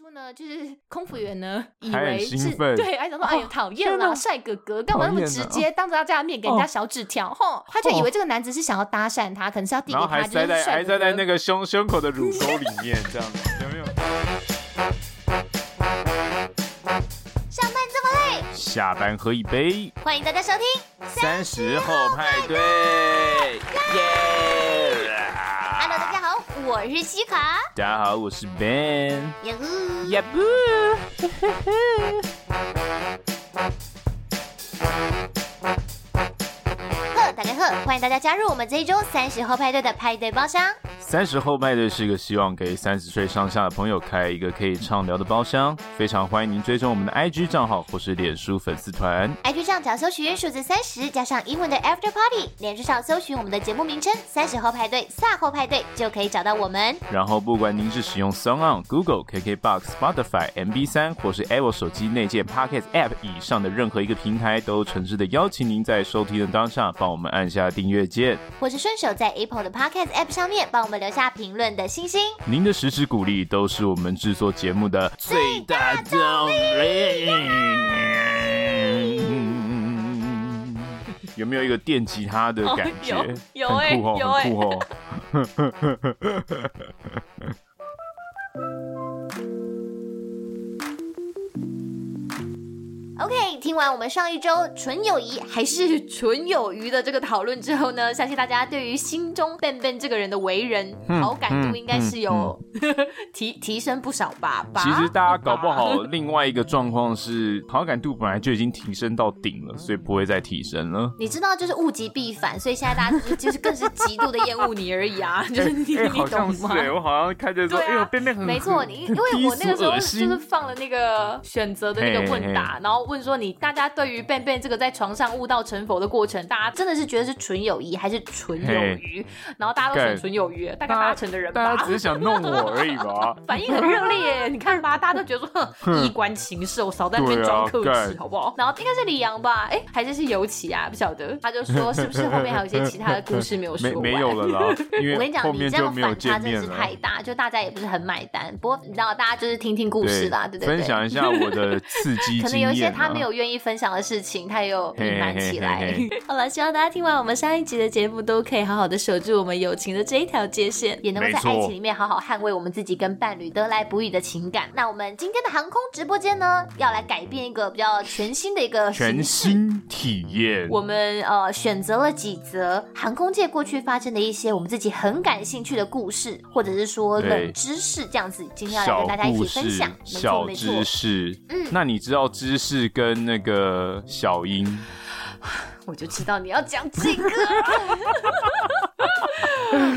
初呢，就是空服员呢，以为是对，还想说，哎呀，讨厌啦，帅哥哥，干嘛那么直接，当着大家的面给人家小纸条？吼，他就以为这个男子是想要搭讪他，可能是要递给他，然后还塞在还塞在那个胸胸口的乳沟里面，这样子有没有？上班这么累，下班喝一杯，欢迎大家收听三十后派对，耶我是西卡，大家好，我是 Ben，呀呼呀呼，欢迎大家加入我们这一周三十后派对的派对包厢。三十后派对是一个希望给三十岁上下的朋友开一个可以畅聊的包厢，非常欢迎您追踪我们的 IG 账号或是脸书粉丝团。IG 上只要搜寻数字三十加上英文的 After Party，脸书上搜寻我们的节目名称“三十后派对”“卅后派对”就可以找到我们。然后，不管您是使用 SoundOn、Google、KKBox、Spotify、MB 三或是 Apple 手机内建 Pocket App 以上的任何一个平台，都诚挚的邀请您在收听的当下帮我们按下订阅键，或是顺手在 Apple 的 Podcast App 上面帮我们留下评论的星星。您的实时鼓励都是我们制作节目的最大动力。有没有一个电吉他的感觉？哦、有有哎、欸，很酷哦，OK，听完我们上一周纯友谊还是纯有余的这个讨论之后呢，相信大家对于心中 Ben 这个人的为人、嗯、好感度应该是有、提提升不少吧？其实大家搞不好 另外一个状况是好感度本来就已经提升到顶了，所以不会再提升了。你知道，就是物极必反，所以现在大家就是就是更是极度的厌恶你而已啊！就是你、欸欸、你懂吗？对，我好像看着说，哎呦笨笨很没错，你因为我那个时候就是放了那个选择的那个问答，然后。问说你大家对于 Ben 这个在床上悟道成佛的过程，大家真的是觉得是纯友谊还是纯友余？然后大家都选纯友余，大概八成的人吧。大家只是想弄我而已吧。反应很热烈耶，你看吧，大家都觉得说 哼，衣冠禽兽，少在那边装客气，好不好？然后应该是李阳吧？哎，还是是尤其啊？不晓得。他就说是不是后面还有一些其他的故事没有说完？没没有了啦。我跟你讲，你这样反差真的是太大，就大家也不是很买单。不过你知道，大家就是听听故事啦，对不对？分享一下我的刺激。可能有一些他没有愿意分享的事情，他也有隐瞒起来。好了，希望大家听完我们上一集的节目，都可以好好的守住我们友情的这一条界限，也能够在爱情里面好好捍卫我们自己跟伴侣得来不易的情感。那我们今天的航空直播间呢，要来改变一个比较全新的一个全新体验。我们呃选择了几则航空界过去发生的一些我们自己很感兴趣的故事，或者是说冷知识这样子，今天要来跟大家一起分享。小知识，嗯，那你知道知识跟那个？小英，我就知道你要讲这个。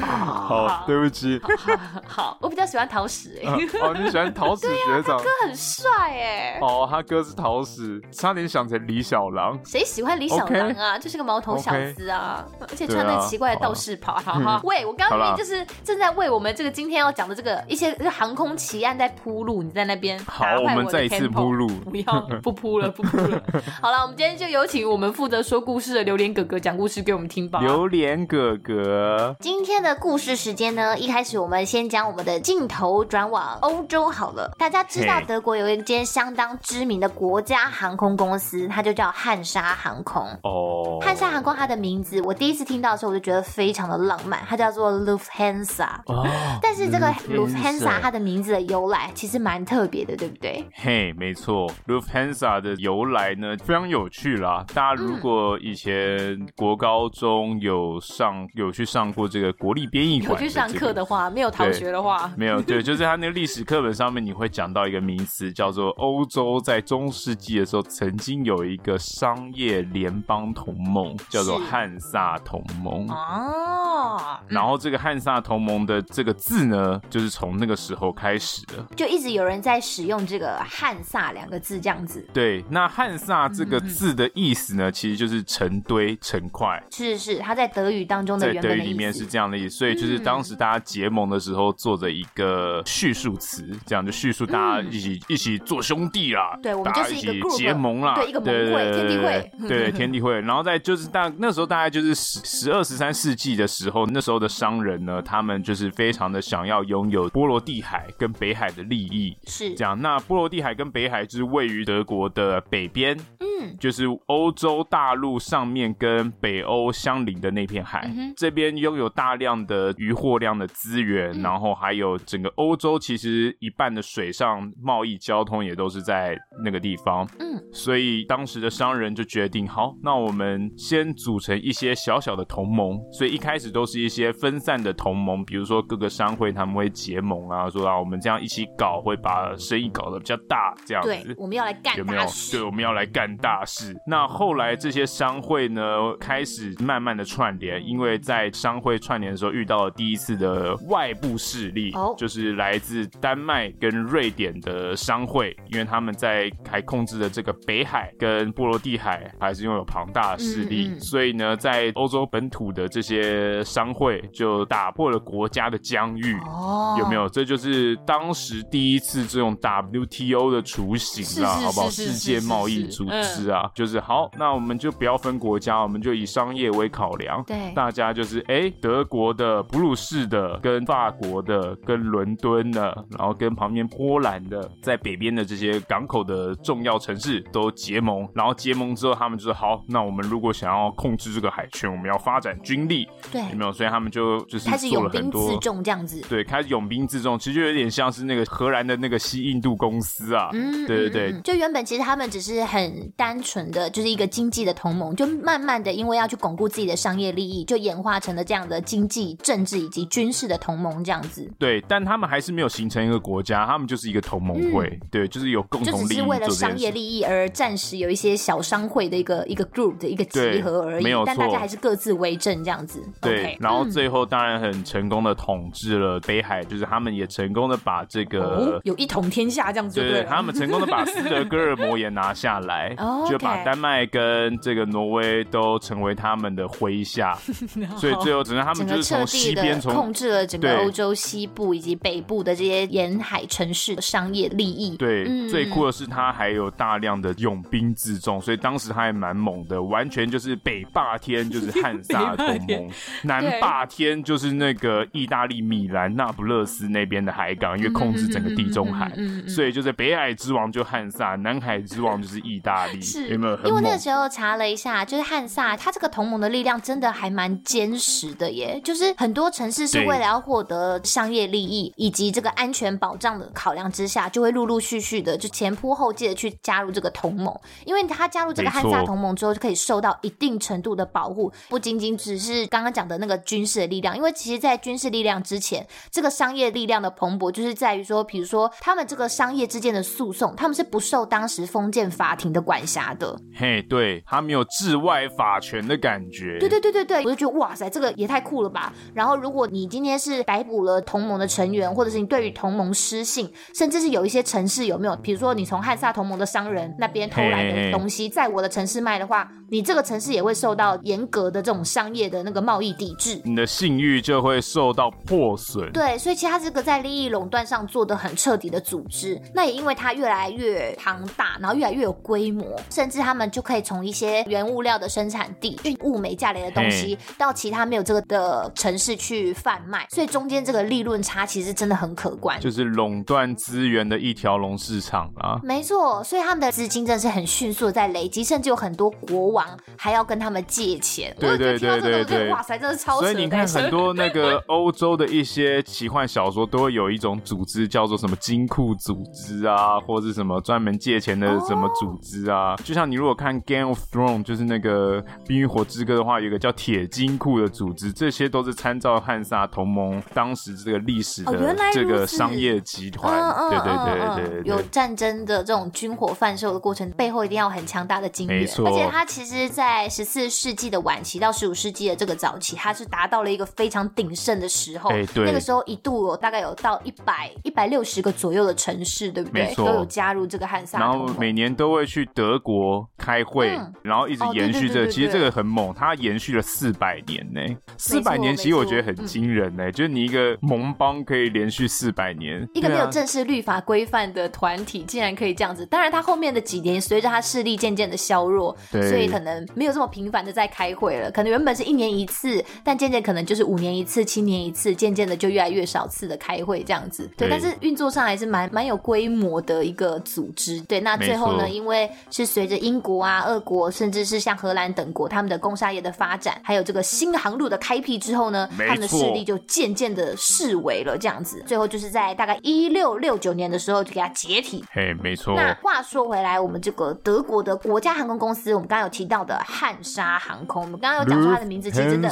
好，对不起。好，好，我比较喜欢桃矢哎。哦，你喜欢桃矢学长？他哥很帅哎。哦，他哥是桃矢，差点想成李小狼。谁喜欢李小狼啊？就是个毛头小子啊，而且穿那奇怪的道士袍。哈哈。喂，我刚刚明明就是正在为我们这个今天要讲的这个一些航空奇案在铺路，你在那边好，我们再一次铺路。不要，不铺了，不铺了。好了，我们今天就有请我们负责说故事的榴莲哥哥讲故事给我们听吧。榴莲哥哥，今今天的故事时间呢，一开始我们先将我们的镜头转往欧洲好了。大家知道德国有一间相当知名的国家航空公司，它就叫汉莎航空。哦，汉莎航空它的名字，我第一次听到的时候我就觉得非常的浪漫，它叫做 Lufthansa。哦，但是这个 Lufthansa 它的名字的由来其实蛮特别的，对不对？嘿，没错，Lufthansa 的由来呢非常有趣啦。大家如果以前国高中有上有去上过这个。国立编译馆，有去上课的话，没有逃学的话，没有，对，就是他那个历史课本上面，你会讲到一个名词，叫做欧洲在中世纪的时候曾经有一个商业联邦同盟，叫做汉萨同盟哦。然后这个汉萨同盟的这个字呢，就是从那个时候开始的，就一直有人在使用这个汉萨两个字这样子。对，那汉萨这个字的意思呢，嗯、其实就是成堆成块。是是，他在德语当中的原本语里面是这样的意思，所以就是当时大家结盟的时候做的一个叙述词，这样就叙述大家一起、嗯、一起做兄弟啦，对，我们就是一个 group, 结盟啦，对，一个盟会，天地会，对，天地会。然后在就是大那时候大概就是十十二十三世纪的时候，那时候的商人呢，他们就是非常的想要拥有波罗的海跟北海的利益，是。这样。那波罗的海跟北海就是位于德国的北边，嗯，就是欧洲大陆上面跟北欧相邻的那片海，嗯、这边拥有大量的渔获量的资源，嗯，然后还有整个欧洲其实一半的水上贸易交通也都是在那个地方，嗯，所以当时的商人就决定，好，那我们先组成一些小小的同盟，所以一开始都是一些分散的同盟，比如说各个商会他们会结盟啊，说啊我们这样一起搞会把生意搞得比较大，这样子，对，我们要来干大事，对，我们要来干大事。那后来这些商会呢，开始慢慢的串联，因为在商会串联的时候遇到了第一次的外部势力，哦，就是来自丹麦跟瑞典的商会，因为他们在还控制着这个北海跟波罗的海还是拥有庞大的势力，嗯嗯，所以呢，在欧洲本土的这些商会就打破了国家的疆域，哦，有没有？这就是当时第一次这种 WTO 的雏形啊，好不好？世界贸易组织啊，就是好，那我们就不要分国家，我们就以商业为考量，对，大家就是哎、欸，德国的、普鲁士的、跟法国的、跟伦敦的，然后跟旁边波兰的，在北边的这些港口的重要城市都结盟，然后结盟之后，他们就说好，那我们如果想要控制这个海权，我们要发展军力，对，有没有？所以他们就就是开始拥兵自重这样子，对，开始拥兵自重，其实就有点像是那个荷兰的那个西印度公司啊，嗯，对对对，嗯、就原本其实他们只是很单纯的就是一个经济的同盟，就慢慢的因为要去巩固自己的商业利益，就演化成了这样的经济、政治以及军事的同盟这样子。对，但他们还是没有形成一个国家，他们就是一个同盟会，嗯、对，就是有共同利益，就只是为了商业利益而暂时有一些小商会的一个一个 group 的一个集合而已，没有，但大家还是各自为政这样子。对，okay, 然后最后当然很成功的统治了北海，嗯、就是他们也成功的把这个、哦、有一统天下这样子对，对，他们成功的把斯德哥尔摩也拿下来，就把丹麦跟这个挪威都成为他们的麾下，所以最后只能他们就是从西边从控制了整个欧洲西部以及北部的这些沿海城市的商业利益。对，嗯、最酷的是他还有大量的拥兵自重，所以当时他还蛮猛的，完全就是北霸天就是汉萨同盟，南霸天就是那个意大利米兰那不勒斯那边的海港，因为控制整个地中海，所以就是北海之王就汉萨，南海之王就是意大利，是有没有？很？因为那个时候查了一下，就是汉萨他这个同盟的力量真的还蛮坚实的耶，就是很多城市是为了要获得商业利益以及这个安全保障的考量之下，就会陆陆续续的就前仆后继的去加入这个同盟，因为他加入这个汉萨同盟之后，就可以受到一定程度的保护，不仅仅只是刚刚讲的那个军事的力量，因为其实在军事力量之前，这个商业力量的蓬勃就是在于说，比如说他们这个商业之间的诉讼，他们是不受当时封建法庭的管辖的。嘿，对，他没有治外法权的感觉。对对对对对，我就觉得哇塞，这个也太酷了吧！然后如果你今天是逮捕了同盟的成员，或者是你对于同盟失信，甚至是有一些城市有没有，比如说你从汉萨同盟的商人那边偷来的东西，在我的城市卖的话，你这个城市也会受到严格的这种商业的那个贸易抵制，你的信誉就会受到破损。对，所以其实他这个在利益垄断上做的很彻底的组织，那也因为它越来越庞大，然后越来越有规模，甚至他们就可以从一些原物料的生产地运物美价廉的东西到其他没有这个的城市去贩卖，所以中间这个利润差其实真的很可观，就是垄断资源的一条龙市场啊。没错，所以他们的资金真的是很迅速的在累积，甚至有很多国王还要跟他们借钱。对对对对对，哇塞，真的超。所以你看很多那个 欧洲的一些奇幻小说都会有一种组织叫做什么金库组织啊，或者什么专门借钱的什么组织啊。Oh. 就像你如果看《Game of Thrones》，就是那个《冰与火之歌》的话，有一个叫铁金库的组织，这些都是参照汉萨同盟当时这个历史的这个商业集团。Oh, 对对对对对，有战争的这种军火贩售的过程，背后一定要很强大的经验。没错，而且它其实，在十四世纪的晚期到十五世纪的这个早期，它是达到了一个非常鼎盛的时候。欸、对，那个时候一度有大概有到一百一百六十个左右的城市，对不对？都有加入这个汉萨。然后每年都会去德国开会，嗯、然后一直延续这个。其实这个很猛，它延续了四百年呢。四百年其实我觉得很惊人呢，就是你一个盟邦可以连续四百年，一个没有正式律法规范的团体竟然可以这样子。当然，他后面的几年随着他势力渐渐的削弱，所以可能没有这么频繁的在开会了。可能原本是一年一次，但渐渐可能就是五年一次、七年一次，渐渐的就越来越少次的开会这样子。对，但是运作上还是蛮蛮有规模的一个组织。对，那最后呢，因为是随着英国啊、俄国，甚至是像荷兰等国他们的工商业的发展，还有这个新航路的开辟之后呢，他们的势力就渐渐的式微了这样子。最后就是在大概一六六九年的时候就给它解体。嘿，没错。那话说回来，我们这个德国的国家航空公司，我们刚刚有提到的汉莎航空，我们刚刚有讲说它的名字其实真的，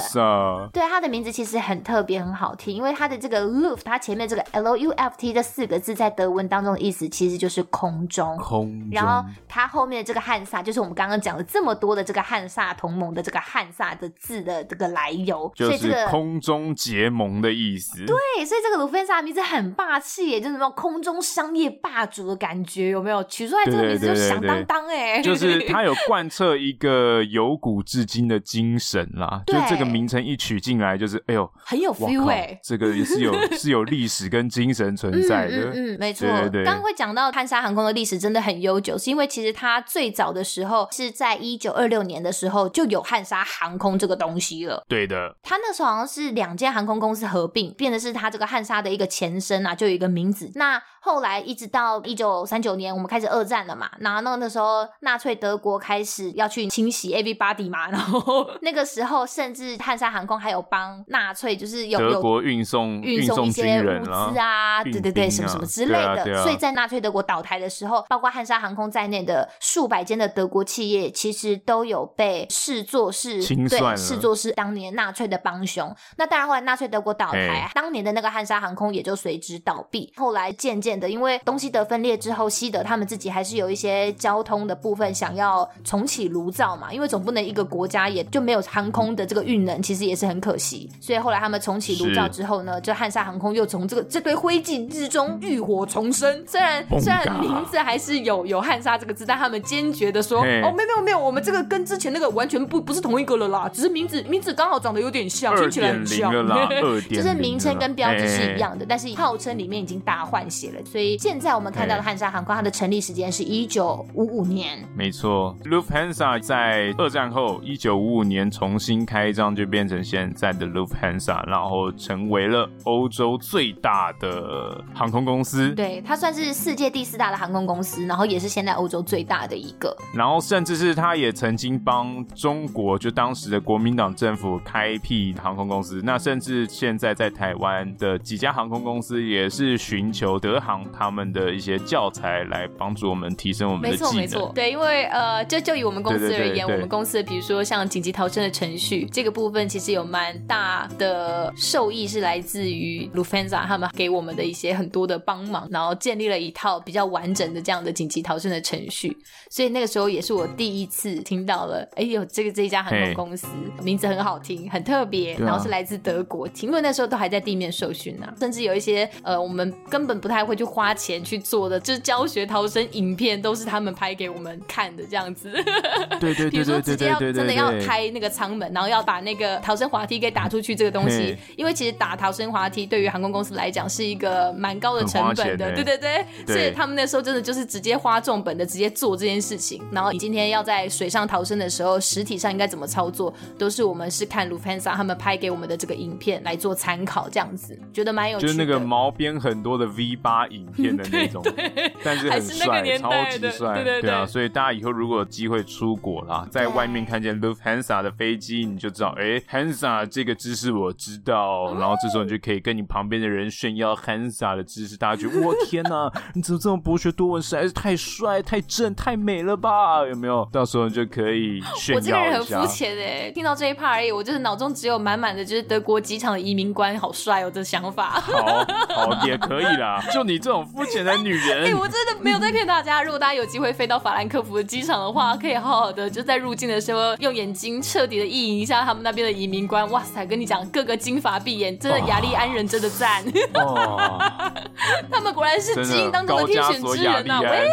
对，它的名字其实很特别，很好听，因为它的这个 Luft，它前面这个 L U F T 这四个字在德文当中的意思其实就是空中。空中。然后它后面的这个汉萨，就是我们刚刚讲了这么多的这个汉萨同盟的这个汉萨的字的这个来由，就是空中结盟的意思。对，所以这个卢芬萨名字很霸气耶，就是那种空中商业霸主的感觉，有没有？取出来这个名字就响当当哎，就是 他有贯彻一个由古至今的精神啦。对，就这个名称一取进来，就是哎呦，很有 feel 哎，这个也是有 是有历史跟精神存在的。嗯，嗯，嗯，没错。刚刚会讲到汉莎航空的历史真的很悠久，是因为其实它最早的时候是在一九二六年的时候就有汉莎航空这个东西了。对的，他那时候好像是两间航空公司合并，变的是他这个汉莎的一个前身啊，就有一个名字。那后来一直到一九三九年，我们开始二战了嘛，然后那那时候纳粹德国开始要去清洗 everybody 嘛，然后 那个时候甚至汉莎航空还有帮纳粹就是有德国运送运送一些物资啊，对对对，什么什么之类的。所以在纳粹德国倒台的时候，包括汉莎航空在内的数百间的德国企业，其实都有被视作是对视作是当年纳粹的帮凶。那当然后来纳粹德国倒台，当年的那个汉莎航空也就随之倒闭。后来渐渐的，因为东西德分裂之后，西德他们自己还是有一些交通的部分想要重启炉灶嘛，因为总不能一个国家也就没有航空的这个运能，其实也是很可惜。所以后来他们重启炉灶之后呢，就汉莎航空又从这个这堆灰烬之中浴火重生。虽然虽然名字还是有有汉莎这个字，但他们坚决的说：“哦，没有没有没有，我们这个跟之前那个完全不不是同一个了啦，只是名字名字刚好长得有点像，听起来很像，就是名称跟标志是一样的，但是号称里面已经大换血了。”所以现在我们看到的汉莎航空，它的成立时间是一九五五年。没错，Lufthansa 在二战后一九五五年重新开张，就变成现在的 Lufthansa，然后成为了欧洲最大的航空公司。对，它算是世界第四大的航空公司，然后也是现在欧洲最大的一个。然后甚至是它也曾经帮中国，就当时的国民党政府开辟航空公司。那甚至现在在台湾的几家航空公司也是寻求德航。他们的一些教材来帮助我们提升我们的技能。没错，没错。对，因为呃，就就以我们公司而言，我们公司的比如说像紧急逃生的程序这个部分，其实有蛮大的受益是来自于 Lufthansa 他们给我们的一些很多的帮忙，然后建立了一套比较完整的这样的紧急逃生的程序。所以那个时候也是我第一次听到了，哎呦，这个这一家航空公司名字很好听，很特别，然后是来自德国。因为那时候都还在地面受训呢，甚至有一些呃，我们根本不太会去。花钱去做的，就是教学逃生影片，都是他们拍给我们看的这样子。对对 对，比如说直接要真的要开那个舱门，然后要把那个逃生滑梯给打出去这个东西，因为其实打逃生滑梯对于航空公司来讲是一个蛮高的成本的，对对对。所以他们那时候真的就是直接花重本的直接做这件事情。然后你今天要在水上逃生的时候，实体上应该怎么操作，都是我们是看 Lufthansa 他们拍给我们的这个影片来做参考，这样子觉得蛮有趣的。就是那个毛边很多的 V 八。影片的那种，但是很帅，超级帅，对对对啊！所以大家以后如果有机会出国啦，在外面看见 Lufthansa 的飞机，你就知道，哎，Hansa 这个知识我知道。然后这时候你就可以跟你旁边的人炫耀 Hansa 的知识，大家觉得，我天哪，你怎么这么博学多闻，实在是太帅、太正、太美了吧？有没有？到时候你就可以炫耀一下。我这个人很肤浅哎，听到这一 part 而已，我就是脑中只有满满的就是德国机场的移民官好帅哦的想法。好，好也可以啦，就你。这种肤浅的女人，哎、欸，我真的没有在骗大家。如果大家有机会飞到法兰克福的机场的话，可以好好的就在入境的时候用眼睛彻底的意淫一下他们那边的移民官。哇塞，跟你讲，各个金发碧眼，真的雅利安人真的赞。哦、他们果然是基因当中的天选之人啊！喂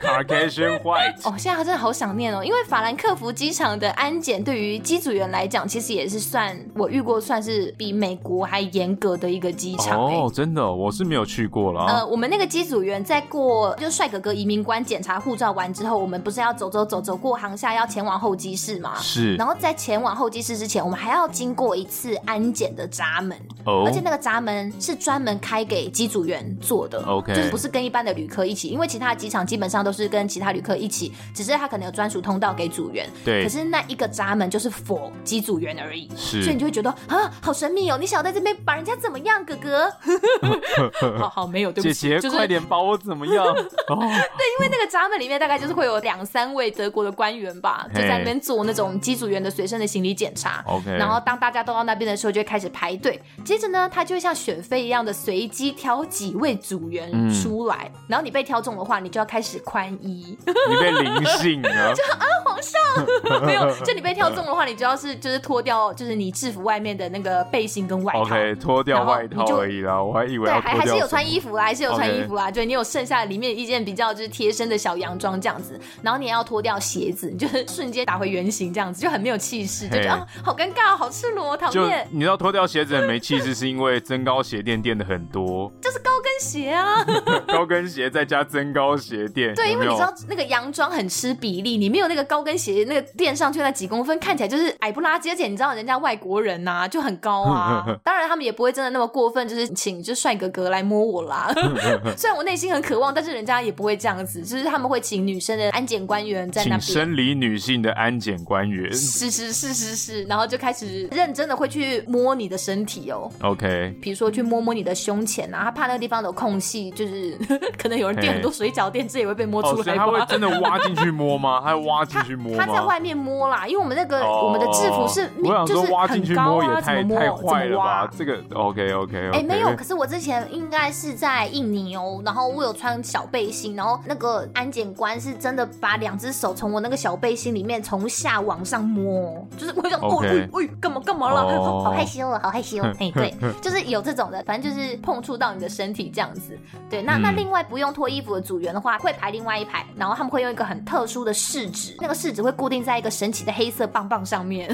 ，Caucasian White。哦，现在真的好想念哦，因为法兰克福机场的安检对于机组员来讲讲，其实也是算我遇过算是比美国还严格的一个机场。哦，真的，我是没有去过了。呃，我们那个机组员在过就是帅哥哥移民官检查护照完之后，我们不是要走走走走过航厦，要前往候机室吗？是。然后在前往候机室之前，我们还要经过一次安检的闸门。哦。而且那个闸门是专门开给机组员做的。OK。就是不是跟一般的旅客一起，因为其他机场基本上都是跟其他旅客一起，只是他可能有专属通道给组员。对。可是那一个闸门就是 for 机组员而已。是。所以你就会觉得啊，好神秘哦！你想要在这边把人家怎么样，哥哥？好好没有，对不起。姐姐，就是、快点把我怎么样？哦、对，因为那个闸门里面大概就是会有两三位德国的官员吧，就在那边做那种机组员的随身的行李检查。OK。然后当大家都到那边的时候，就会开始排队。接着呢，他就会像选妃一样的随机挑几位组员出来。嗯、然后你被挑中的话，你就要开始宽衣。你被临幸了。就啊，皇上 没有。就你被跳中的话，你就要是就是脱掉，就是你制服外面的那个背心跟外套。OK，脱掉外套而已啦。我还以为对，还还是有穿衣服啦，还是有穿衣服啦。对，你有剩下里面一件比较就是贴身的小洋装这样子，然后你也要脱掉鞋子，你就是瞬间打回原形这样子，就很没有气势，就觉得啊，好尴尬，好赤裸，讨厌。你知道脱掉鞋子很没气势，是因为增高鞋垫垫的很多，就是高跟鞋啊，高跟鞋再加增高鞋垫。对，因为你知道那个洋装很吃比例，你没有那个高跟鞋那个垫上去那几公分，看起来就是矮不拉几，而且你知道人家外国人呐、啊、就很高啊，当然他们也不会真的那么过分，就是请就帅哥哥来摸我啦。虽然我内心很渴望，但是人家也不会这样子，就是他们会请女生的安检官员在那边，请生理女性的安检官员，是是是是是，然后就开始认真的会去摸你的身体哦。OK，比如说去摸摸你的胸前啊，他怕那个地方有空隙，就是 可能有人垫很多水饺垫，这也会被摸出来。他会真的挖进去摸吗？他会挖进去摸吗？他在外面摸啦，因为我们那个、哦、我们的制服是，我想说挖进去摸也太怎么摸太坏了吧？这个 OK OK 哎.没有，可是我之前应该是在印尼哦，然后我有穿小背心，然后那个安检官是真的把两只手从我那个小背心里面从下往上摸，就是我想哦喂喂干嘛干嘛了？好害羞了，好害羞。哎，对，就是有这种的，反正就是碰触到你的身体这样子。对，那、嗯、那另外不用脱衣服的组员的话，会排另外一排，然后他们会用一个很特殊的试纸，那个试纸会固定在一个神奇的黑色棒棒上面，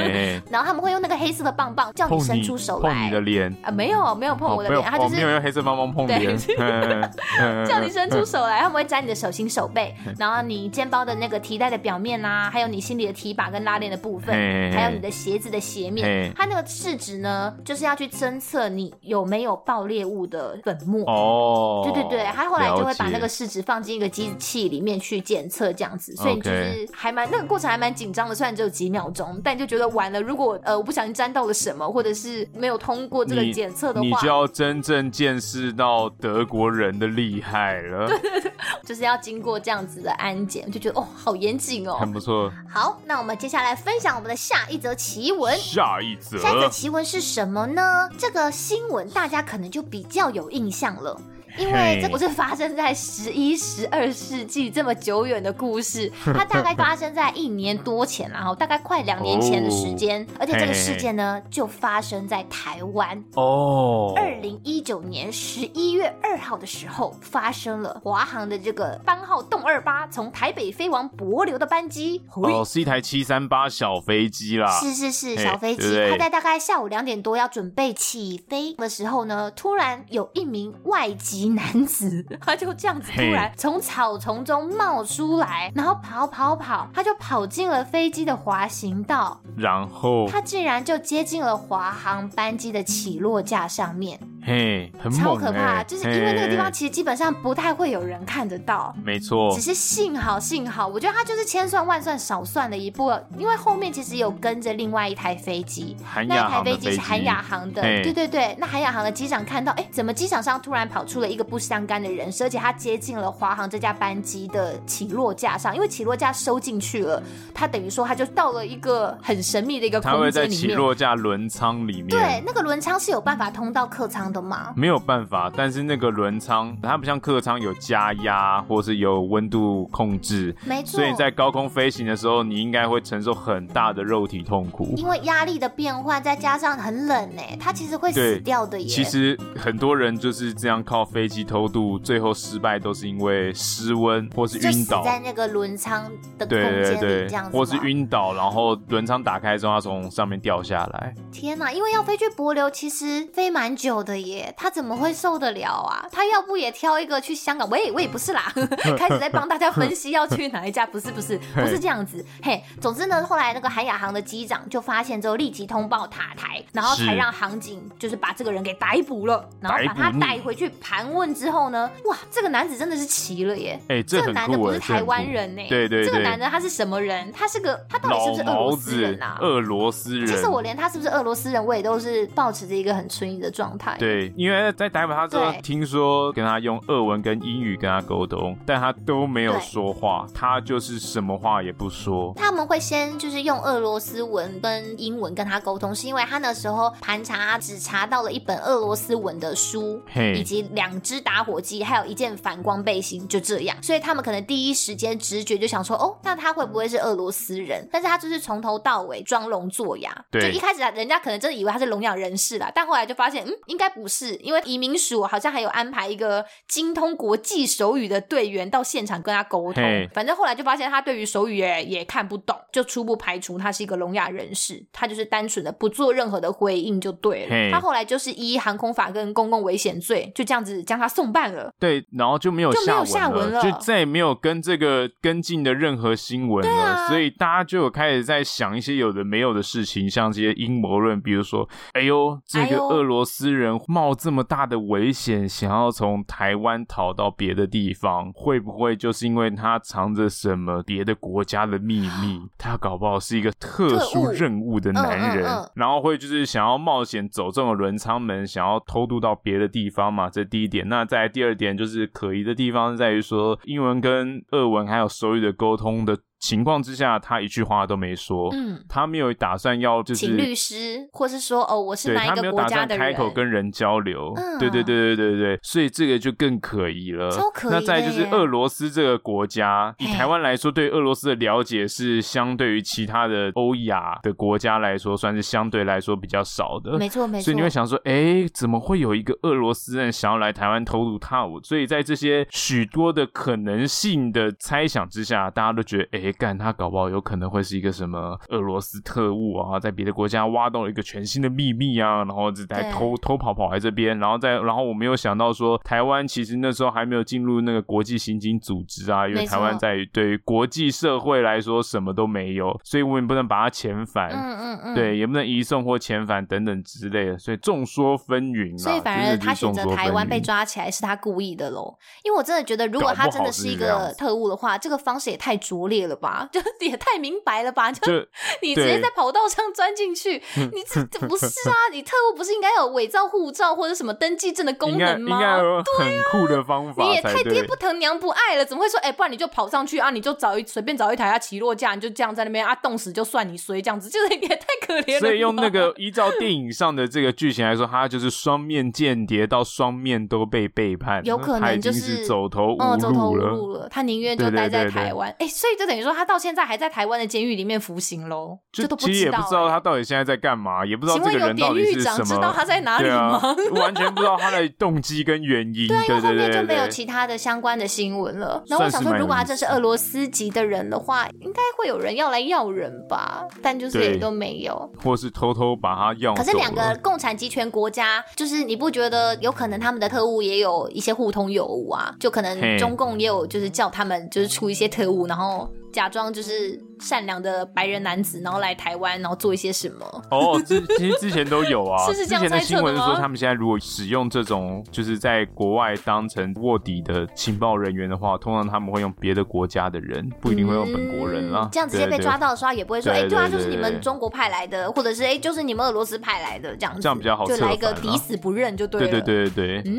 然后他们会用那个黑色的棒棒叫你伸出手来，碰你的脸。啊，没有没有碰我的脸，他就是、哦、没有用黑色棒棒碰脸，叫你伸出手来，他们会沾你的手心手背，然后你肩包的那个提带的表面啊，还有你心里的提把跟拉链的部分，还有你的鞋子的鞋面，它那个试纸呢，就是要去侦测你有没有爆裂物的粉末哦，对对对，他后来就会把那个试纸放进一个机器里面去检测这样子，所以就是还蛮那个过程还蛮紧张的，虽然只有几秒钟，但就觉得完了，如果呃我不小心沾到了什么，或者是没有通过这个检测的话，你就要真正见识到德国人的厉害了。对对对，就是要经过这样子的安检，就觉得哦，好严谨哦，很不错。好，那我们接下来分享我们的下一则奇闻。下一则，下一则奇闻是什么呢？这个新闻大家可能就比较有印象了。因为这不是发生在十一、十二世纪这么久远的故事，它大概发生在一年多前，然后大概快两年前的时间，哦，而且这个事件呢就发生在台湾。哦。二零一九年十一月二号的时候，发生了华航的这个班号洞二八从台北飞往博流的班机。哦，是一台七三八小飞机啦，是是是小飞机，它在大概下午两点多要准备起飞的时候呢，突然有一名外籍。男子他就这样子突然从草丛中冒出来，然后跑跑跑，他就跑进了飞机的滑行道，然后他竟然就接近了华航班机的起落架上面。嘿，很猛，超可怕！就是因为那个地方其实基本上不太会有人看得到，没错。只是幸好幸好，我觉得他就是千算万算少算了一步，因为后面其实有跟着另外一台飞机，那一台飞机是韩亚航的，对对对。那韩亚航的机长看到，哎，怎么机场上突然跑出了一个不相干的人，而且他接近了华航这架班机的起落架上，因为起落架收进去了，他等于说他就到了一个很神秘的一个空间里面。他会在起落架轮舱里面，对，那个轮舱是有办法通到客舱的。吗？没有办法，但是那个轮舱它不像客舱有加压或是有温度控制，没错。所以在高空飞行的时候，你应该会承受很大的肉体痛苦，因为压力的变换，再加上很冷哎，它其实会死掉的耶。其实很多人就是这样靠飞机偷渡，最后失败都是因为失温或是晕倒在那个轮舱的空间里这样子，或是晕倒，然后轮舱打开之后，它从上面掉下来。天哪！因为要飞去帛琉，其实飞蛮久的耶，他怎么会受得了啊？他要不也挑一个去香港？喂，我也不是啦，开始在帮大家分析要去哪一家，不是不是不是这样子。嘿，总之呢，后来那个韩亚航的机长就发现之后，立即通报塔台，然后才让航警就是把这个人给逮捕了，然后把他带回去盘问之后呢，哇，这个男子真的是奇了耶！哎，这，这个男的不是台湾人呢，对，对对，这个男的他是什么人？他是个他到底是不是俄罗斯人啊？俄罗斯人。其实我连他是不是俄罗斯人，我也都是保持着一个很存疑的状态。对，因为在逮捕他之后，听说跟他用俄文跟英语跟他沟通，但他都没有说话，他就是什么话也不说。他们会先就是用俄罗斯文跟英文跟他沟通，是因为他那时候盘查只查到了一本俄罗斯文的书，以及两只打火机，还有一件反光背心，就这样。所以他们可能第一时间直觉就想说，哦，那他会不会是俄罗斯人？但是他就是从头到尾装聋作哑，对，就一开始人家可能真的以为他是聋哑人士啦，但后来就发现，嗯，应该不是，因为移民署好像还有安排一个精通国际手语的队员到现场跟他沟通。反正后来就发现他对于手语也也看不懂，就初步排除他是一个聋哑人士，他就是单纯的不做任何的回应就对了。他后来就是依航空法跟公共危险罪，就这样子将他送办了。对，然后就没有下文了，就没有下文了，就再也没有跟这个跟进的任何新闻了。啊、所以大家就有开始在想一些有的没有的事情，像这些阴谋论，比如说，哎呦，这个俄罗斯人冒这么大的危险，想要从台湾逃到别的地方，会不会就是因为他藏着什么别的国家的秘密？他搞不好是一个特殊任务的男人，嗯嗯嗯、然后会就是想要冒险走这种轮舱门，想要偷渡到别的地方嘛？这第一点。那在第二点就是可疑的地方在于说，英文跟俄文还有手语的沟通的。情况之下，他一句话都没说。嗯，他没有打算要就是请律师，或是说哦，我是哪一个国家的人，他没有打算开口跟人交流。嗯，对对对对对对，所以这个就更可疑了。超可疑。那再就是俄罗斯这个国家，以台湾来说，对俄罗斯的了解是相对于其他的欧亚的国家来说，算是相对来说比较少的。没错没错。所以你会想说，哎，怎么会有一个俄罗斯人想要来台湾偷渡踏舞？所以在这些许多的可能性的猜想之下，大家都觉得，哎。干他搞不好有可能会是一个什么俄罗斯特务啊，在别的国家挖到了一个全新的秘密啊，然后就在偷偷跑跑来这边，然后再然后我没有想到说台湾其实那时候还没有进入那个国际刑警组织啊，因为台湾在于对于国际社会来说什么都没有，所以我们也不能把他遣返，嗯嗯嗯，对，也不能移送或遣返等等之类的，所以众说纷纭。所以反而他选择台湾被抓起来是他故意的喽，因为我真的觉得如果他真的是一个特务的话，这个方式也太拙劣了吧。啊，就也太明白了吧？就 你直接在跑道上钻进去，你这这不是啊？你特务不是应该有伪造护照或者什么登记证的功能吗？应该有很酷的方法。你也太爹不疼娘不爱了，怎么会说哎？不然你就跑上去啊？你就找一随便找一台啊，起落架，你就这样在那边啊，冻死就算你衰，这样子就是也太可怜了。所以用那个依照电影上的这个剧情来说，他就是双面间谍，到双面都被背叛，有可能就是走投无路了。走投无路了，他宁愿就待在台湾。哎，所以就等于说他到现在还在台湾的监狱里面服刑喽，这都不知道、欸、其实也不知道他到底现在在干嘛，也不知道这个人到底是什么。知道他在哪里吗？啊、完全不知道他的动机跟原因。对，因为后面就没有其他的相关的新闻了。然后我想说，如果他真是俄罗斯籍的人的话，应该会有人要来要人吧？但就是也都没有，或是偷偷把他要。可是两个共产集权国家，就是你不觉得有可能他们的特务也有一些互通有无啊？就可能中共也有就是叫他们就是出一些特务，然后。假装就是善良的白人男子，然后来台湾，然后做一些什么？哦，之其实之前都有啊。是是？之前的新闻是说，他们现在如果使用这种，就是在国外当成卧底的情报人员的话，通常他们会用别的国家的人，不一定会用本国人啦。嗯、这样直接被抓到的时候，也不会说，哎、欸，对啊，就是你们中国派来的，或者是哎、欸，就是你们俄罗斯派来的，这样子。这样比较好，就来一个抵死不认就对了。对对对对对。嗯。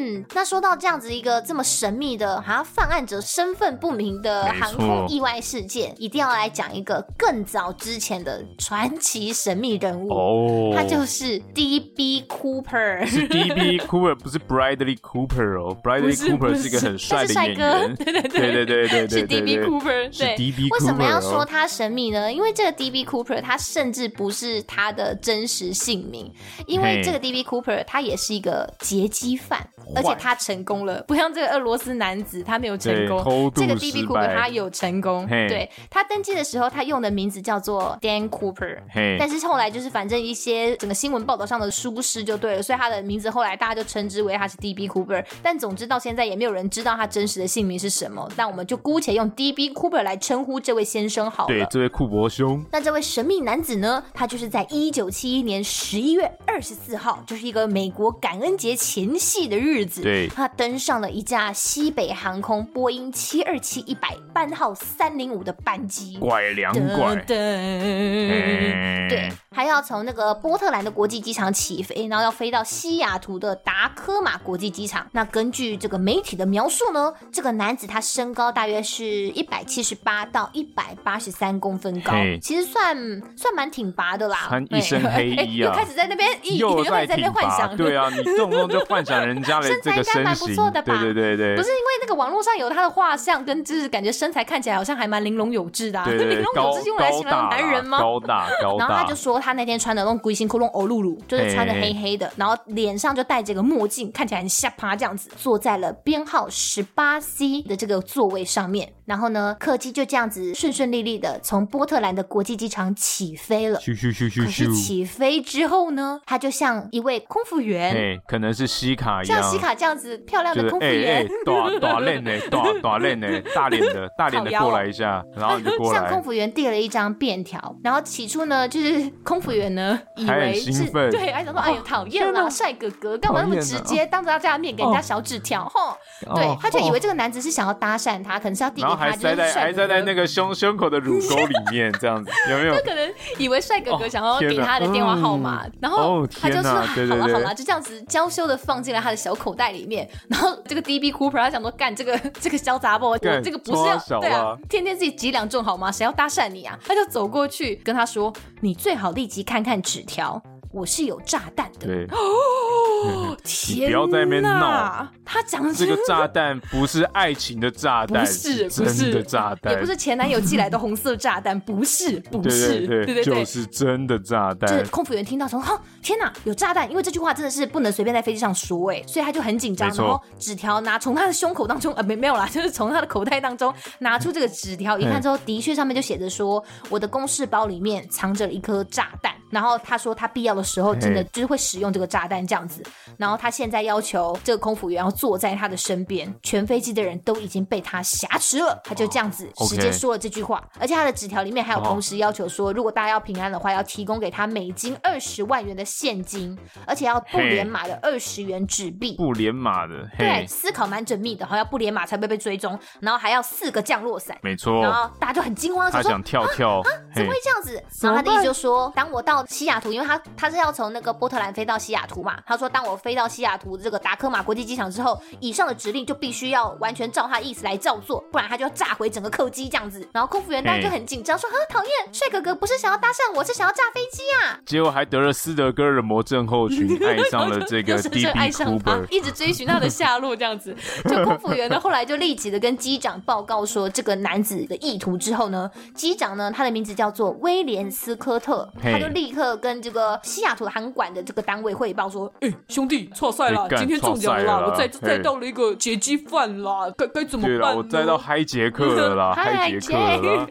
嗯，那说到这样子一个这么神秘的，好像犯案者身份不明的航空意外事件，一定要来讲一个更早之前的传奇神秘人物哦，他就是 D.B. Cooper，是 D.B. Cooper，不是 Bradley Cooper 哦，Bradley Cooper 是一个很帅的演员，对对对对对对对，是 D.B. Cooper，是 D.B. Cooper。为什么要说他神秘呢？因为这个 D.B. Cooper 他甚至不是他的真实姓名，因为这个 D.B. Cooper 他也是一个劫机犯，而且他成功了，不像这个俄罗斯男子他没有成功，这个 D.B. Cooper 他有成功。对，他登机的时候，他用的名字叫做 Dan Cooper，但是后来就是反正一些整个新闻报道上的疏失就对了，所以他的名字后来大家就称之为他是 D.B. Cooper。但总之到现在也没有人知道他真实的姓名是什么，但我们就姑且用 D.B. Cooper 来称呼这位先生好了。对，这位库伯兄。那这位神秘男子呢？他就是在一九七一年十一月二十四号，就是一个美国感恩节前夕的日子，对，他登上了一架西北航空波音七二七一百班号三零五的班机，拐两拐，对，对，还要从那个波特兰的国际机场起飞，然后要飞到西雅图的达科马国际机场。那根据这个媒体的描述呢，这个男子他身高大约是一百七十八到一百八十三公分高，其实算算蛮挺拔的啦。穿一身黑衣啊，又开始在那边，又在那边幻想，对啊，你动不动就幻想人家的 这个身形，身材应该蛮不错的吧？对对对对，不是因为那个网络上有他的画像，跟就是感觉身材看起来好像还蛮玲珑有致的，啊，玲珑有致是用来形容男人吗？高大 高大。然后他就说他那天穿的那种龟心窟窿欧露露，就是穿的黑黑的，然后脸上就戴着个墨镜，看起来很吓趴这样子，坐在了编号十八 C 的这个座位上面。然后呢，客机就这样子顺顺利利的从波特兰的国际机场起飞了。咻咻咻咻咻。可是起飞之后呢，他就像一位空服员，哎，可能是西卡一样，像西卡这样子漂亮的空服员，短短脸呢，短短脸呢，大脸的大脸的过来一下，然后你就过来。向空服员递了一张便条，然后起初呢，就是空服员呢以为是，对，还想说，哎呦，讨厌啦，帅哥哥，干嘛那么直接，当着大家面给人家小纸条，吼，对，他就以为这个男子是想要搭讪他，可能是要递给他，还塞在还塞在那个胸胸口的乳沟里面，这样子有没有？他可能以为帅哥哥想要给他的电话号码，然后他就说好了好了，就这样子娇羞的放进了他的小口袋里面。然后这个 DB Cooper 他想说，干这个这个小杂货，我这个不是要对啊，天天自己几两重好吗？谁要搭讪你啊？他就走过去跟他说：“你最好立即看看纸条。”我是有炸弹的。对哦，天哪！不要在那边闹。他讲这个炸弹不是爱情的炸弹，不是，不是真的炸弹，也不是前男友寄来的红色炸弹，不是，不是，对对对，就是真的炸弹。就是空服员听到说，哈，天哪，有炸弹！因为这句话真的是不能随便在飞机上说，哎，所以他就很紧张，然后纸条拿从他的胸口当中，呃，没没有啦，就是从他的口袋当中拿出这个纸条，一看之后，的确上面就写着说，我的公事包里面藏着一颗炸弹，然后他说他必要的时候真的就是会使用这个炸弹这样子，然后他现在要求这个空服员要坐在他的身边，全飞机的人都已经被他挟持了，他就这样子直接说了这句话，而且他的纸条里面还有同时要求说，如果大家要平安的话，要提供给他美金二十万元的现金，而且要不连码的二十元纸币，不连码的，对，思考蛮缜密的，好像不连码才不会被追踪，然后还要四个降落伞，没错，然后大家就很惊慌，他想跳跳，怎么会这样子？然后他的意思就说，当我到西雅图，因为他他是要从那个波特兰飞到西雅图嘛，他说当我飞到西雅图这个达科马国际机场之后，以上的指令就必须要完全照他意思来照做，不然他就要炸毁整个客机这样子。然后空服员当然就很紧张，说：“啊，讨厌，帅哥哥不是想要搭讪我，是想要炸飞机啊！”结果还得了斯德哥尔摩症候群，爱上了这个 DB Cooper，一直追寻他的下落这样子。就空服员呢，后来就立即的跟机长报告说这个男子的意图之后呢，机长呢，他的名字叫做威廉斯科特，他就立刻跟这个西雅图航管的这个单位汇报说：“哎，兄弟，错赛了，今天中奖了，我再再到了一个劫机犯啦，该该怎么办？我再到嗨杰克了啦，嗨杰克了。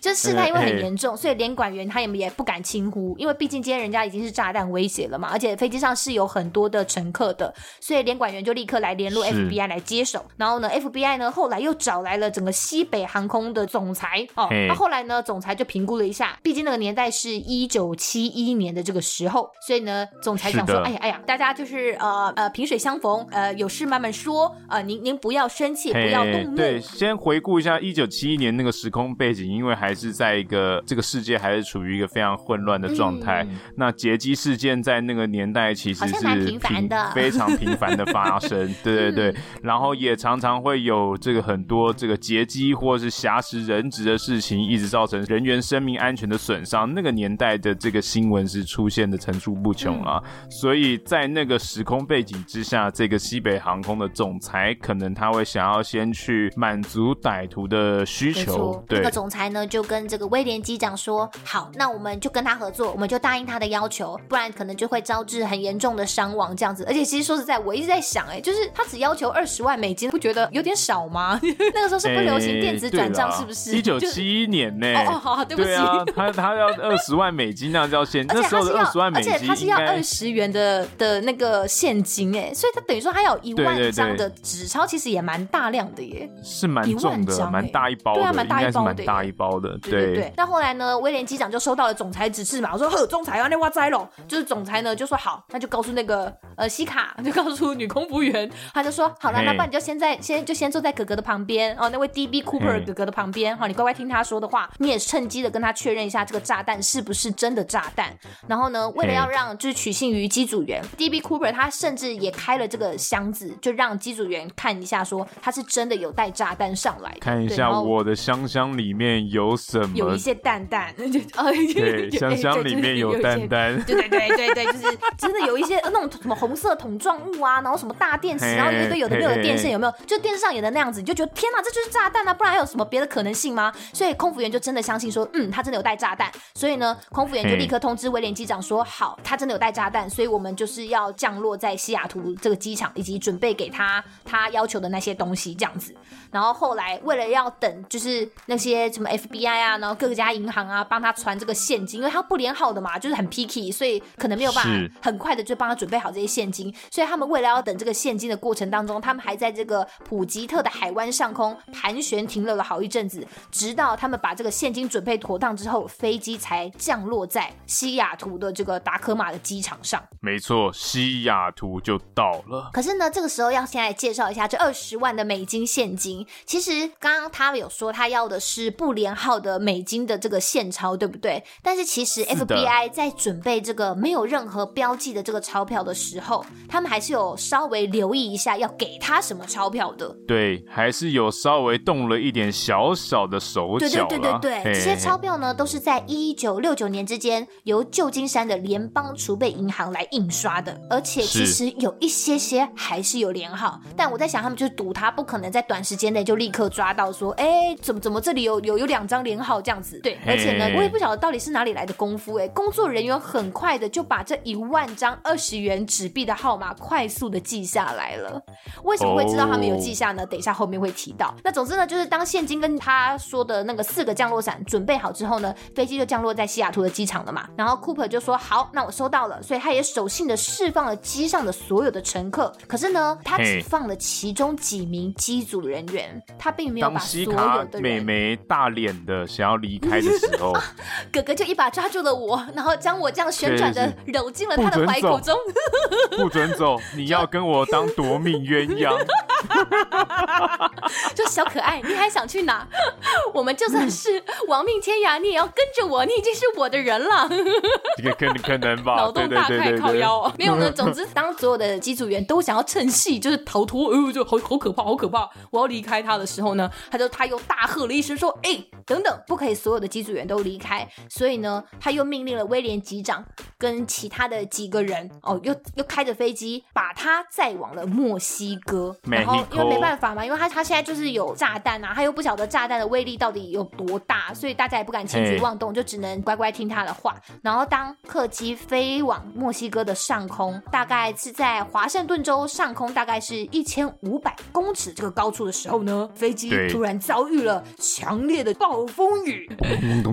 这 事态因为很严重，所以连管员他也也不敢轻忽，因为毕竟今天人家已经是炸弹威胁了嘛，而且飞机上是有很多的乘客的，所以连管员就立刻来联络 FBI 来接手。然后呢，FBI 呢后来又找来了整个西北航空的总裁哦，那后来呢，总裁就评估了一下，毕竟那个年代是一九七一年的这个时时候，所以呢，总裁想说，哎呀哎呀，大家就是呃呃萍水相逢，呃有事慢慢说，呃您您不要生气，不要动怒。对，先回顾一下一九七一年那个时空背景，因为还是在一个这个世界还是处于一个非常混乱的状态。嗯、那劫机事件在那个年代其实是频繁的，非常频繁的发生。对对对，嗯、然后也常常会有这个很多这个劫机或是挟持人质的事情，一直造成人员生命安全的损伤。那个年代的这个新闻是出现的层出不穷啊，嗯、所以在那个时空背景之下，这个西北航空的总裁可能他会想要先去满足歹徒的需求。对，那个总裁呢就跟这个威廉机长说：“好，那我们就跟他合作，我们就答应他的要求，不然可能就会招致很严重的伤亡这样子。而且其实说实在，我一直在想，哎，就是他只要求二十万美金，不觉得有点少吗？那个时候是不流行电子转账，是不是？一九七一年呢？哦，好好，对不起，他他要二十万美金，那叫先，那时候的二十万美金，而且他是要二十元的的那个现金，哎，所以他等于说他有一万张的纸钞，其实也蛮大量的耶，是蛮重的，蛮大一包，对啊，蛮大一包的，蛮大一包的，对对对。那后来呢，威廉机长就收到了总裁指示嘛，我说呵，总裁啊，那挖栽喽，就是总裁呢就说好，那就告诉那个呃西卡，就告诉女空服员，他就说好了，那不然你就先在先就先坐在哥哥的旁边哦，那位 DB Cooper 哥哥的旁边哈，你乖乖听他说的话，你也趁机的跟他确认一下这个炸弹是不是真的炸弹。然后呢，为了要让就是取信于机组员 DB Cooper，他甚至也开了这个箱子，就让机组员看一下，说他是真的有带炸弹上来，看一下我的箱箱里面有什么，有一些蛋蛋，对，箱箱里面有蛋蛋，对对对对对，就是真的有一些那种什么红色桶状物啊，然后什么大电池，然后有一堆有的没有的电线，有没有？就电视上演的那样子，你就觉得天哪，这就是炸弹啊！不然还有什么别的可能性吗？所以空服员就真的相信说，嗯，他真的有带炸弹。所以呢，空服员就立刻通知威廉机长说，好，他真的有带炸弹，所以我们就是要降落在西雅图这个机场，以及准备给他他要求的那些东西，这样子。然后后来为了要等，就是那些什么 FBI 啊，然后各家银行啊，帮他传这个现金，因为他不连号的嘛，就是很 picky，所以可能没有办法很快的就帮他准备好这些现金。所以他们为了要等这个现金的过程当中，他们还在这个普吉特的海湾上空盘旋停留了好一阵子，直到他们把这个现金准备妥当之后，飞机才降落在西雅图的这个达科马的机场上。没错，西雅图就到了。可是呢，这个时候要先来介绍一下这二十万的美金现金。其实刚刚他有说他要的是不连号的美金的这个现钞，对不对？但是其实 FBI 在准备这个没有任何标记的这个钞票的时候，他们还是有稍微留意一下要给他什么钞票的。对，还是有稍微动了一点小小的手脚。对对对对对，这些钞票呢，都是在一九六九年之间由旧金山的联邦储备银行来印刷的，而且其实有一些些还是有连号。但我在想，他们就是赌他不可能在短时间内就立刻抓到，说，哎，怎么怎么这里有有有两张连号这样子。对，而且呢，我也不晓得到底是哪里来的功夫，哎，工作人员很快的就把这一万张二十元纸币的号码快速的记下来了。为什么会知道他们有记下呢？等一下后面会提到。那总之呢，就是当现金跟他说的那个四个降落伞准备好之后呢，飞机就降落在西雅图的机场了嘛。然后 Cooper 就说：“好，那我收到了。”所以他也守信的释放了机上的所有的乘客。可是呢，他只放了其中几名机组人员，他并没有把所有的人。当西卡美眉大脸的想要离开的时候，哥哥就一把抓住了我，然后将我这样旋转的揉进了他的怀口中。不准走！你要跟我当夺命鸳鸯。就小可爱，你还想去哪？我们就算是亡命天涯，你也要跟着我。你已经是我的人了。这个可可能吧？脑洞大开，靠腰。没有呢。总之，当所有的机组员都想要趁隙就是逃脱，哎呦，就好好可怕，好可怕！我要离开他的时候呢，他就他又大喝了一声说：“哎，等等，不可以所有的机组员都离开。”所以呢，他又命令了威廉机长跟其他的几个人哦，又又开着飞机把他载往了墨西哥。然后因为没办法嘛，因为他他现在就是有炸弹啊，他又不晓得炸弹的威力到底有多大，所以大家也不敢轻举妄动，就只能乖乖听他的话。然后当客机飞往墨西哥的上空，大概是在华盛顿州上空，大概是一千五百公尺这个高处的时候呢，飞机突然遭遇了强烈的暴风雨。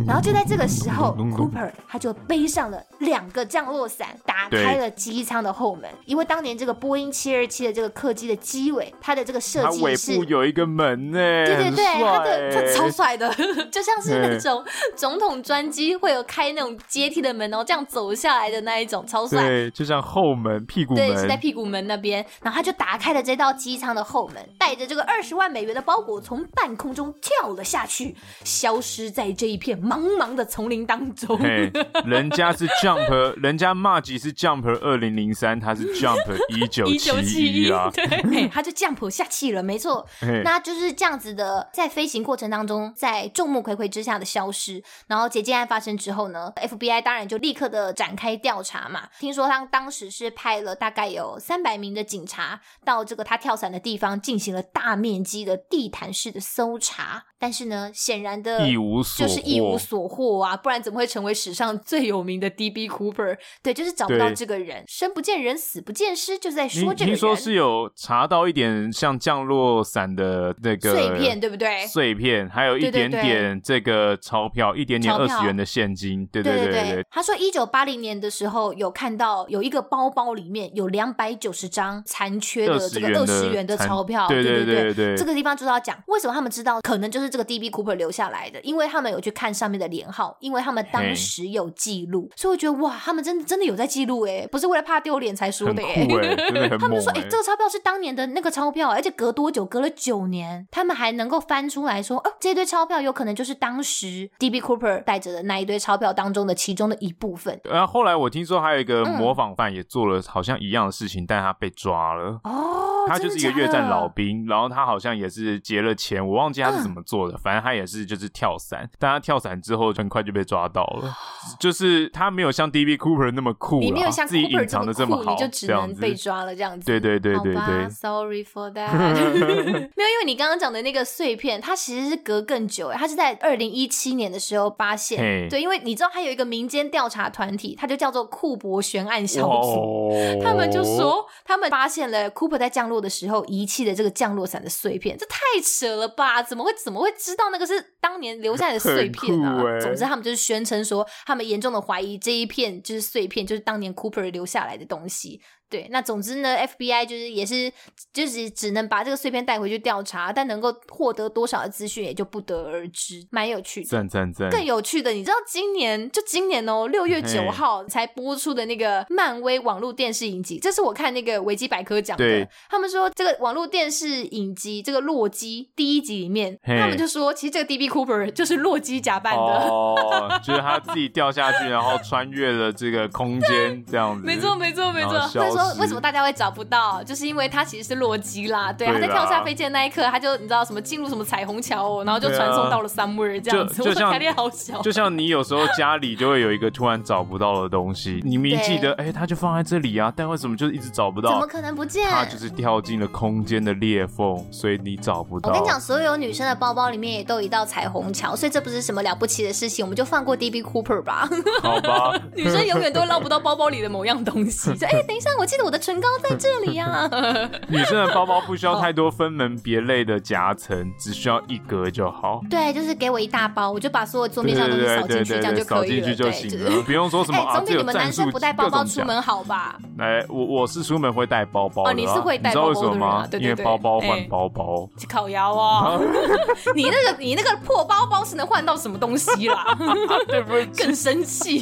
然后就在这个时候，Cooper 他就背上了两个降落伞，打开了机舱的后门，因为当年这个波音七二七的这个客机的机尾，它的这个设计是有一个门呢，对对对，它的它超帅的，就像是那种总统专机会有开那种阶梯的门哦，这样走走下来的那一种，超帅。对，就像后门、屁股门，对，是在屁股门那边。然后他就打开了这道机舱的后门，带着这个二十万美元的包裹从半空中跳了下去，消失在这一片茫茫的丛林当中。嘿，人家是 Jump，人家 Margie 是 Jump 二零零三，他是 Jump 一九七一啊。对，他就 Jump 下去了，没错。那就是这样子的，在飞行过程当中，在众目睽睽之下的消失。然后劫机案发生之后呢，FBI 当然就立刻的展开调查嘛。听说他当时是派了大概有三百名的警察到这个他跳伞的地方进行了大面积的地毯式的搜查。但是呢，显然的一无所就是一无所获啊，不然怎么会成为史上最有名的 DB Cooper？对，就是找不到这个人，生不见人，死不见尸，就是在说这个人。听说是有查到一点像降落伞的那个碎片，对不对？碎片，还有一点点这个钞票，一点点二十元的现金。对对，对，对，对。他说，一九八零年的时候有看到有一个包包里面有两百九十张残缺的这个二十元的钞票。对对对。这个地方就是要讲为什么他们知道，可能就是。这个 DB Cooper 留下来的，因为他们有去看上面的连号，因为他们当时有记录，所以我觉得哇，他们真的真的有在记录哎，不是为了怕丢脸才说的哎。他们就说哎，这个钞票是当年的那个钞票，而且隔多久？隔了九年，他们还能够翻出来说，哦，这堆钞票有可能就是当时 DB Cooper 带着的那一堆钞票当中的其中的一部分。然后后来我听说还有一个模仿犯也做了好像一样的事情，嗯、但他被抓了哦，他就是一个越战老兵，然后他好像也是劫了钱，我忘记他是怎么做。嗯反正他也是，就是跳伞，但他跳伞之后很快就被抓到了。就是他没有像 DB Cooper 那么酷，你没有像 Cooper 自己隐藏的这么好，你就只能被抓了这样子。对对对对对，Sorry for that。没有，因为你刚刚讲的那个碎片，它其实是隔更久哎，它是在二零一七年的时候发现。对，因为你知道，还有一个民间调查团体，它就叫做库珀悬案小组，oh. 他们就说他们发现了 Cooper 在降落的时候遗弃的这个降落伞的碎片，这太扯了吧？怎么会怎么会？知道那个是当年留下来的碎片啊！欸、总之，他们就是宣称说，他们严重的怀疑这一片就是碎片，就是当年 Cooper 留下来的东西。对，那总之呢，FBI 就是也是就是只能把这个碎片带回去调查，但能够获得多少的资讯也就不得而知，蛮有趣的。赞赞赞！更有趣的，你知道今年就今年哦，六月九号才播出的那个漫威网络电视影集，这是我看那个维基百科讲的。对他们说这个网络电视影集这个洛基第一集里面，他们就说其实这个 DB Cooper 就是洛基假扮的，哦，就是他自己掉下去，然后穿越了这个空间这样子。没错，没错，没错。说为什么大家会找不到？就是因为他其实是洛基啦，对，他在跳下飞机的那一刻，他就你知道什么进入什么彩虹桥哦，然后就传送到了 somewhere 这样子。就像好小，就像你有时候家里就会有一个突然找不到的东西，你明明记得哎，他就放在这里啊，但为什么就一直找不到？怎么可能不见？他就是跳进了空间的裂缝，所以你找不到。我跟你讲，所有女生的包包里面也都有一道彩虹桥，所以这不是什么了不起的事情，我们就放过 DB Cooper 吧。好吧，女生永远都捞不到包包里的某样东西。说哎，等一下，我记得我的唇膏在这里呀、啊。女生的包包不需要太多分门别类的夹层，只需要一格就好。对，就是给我一大包，我就把所有桌面上东西扫进去，这样就可以了。就行了，不用说什么。总比你们男生不带包包出门好吧？来，我我是出门会带包包的。哦，你是会带包包吗？因为包包换包包。靠腰哦。你那个你那个破包包是能换到什么东西啦？对不对？更生气，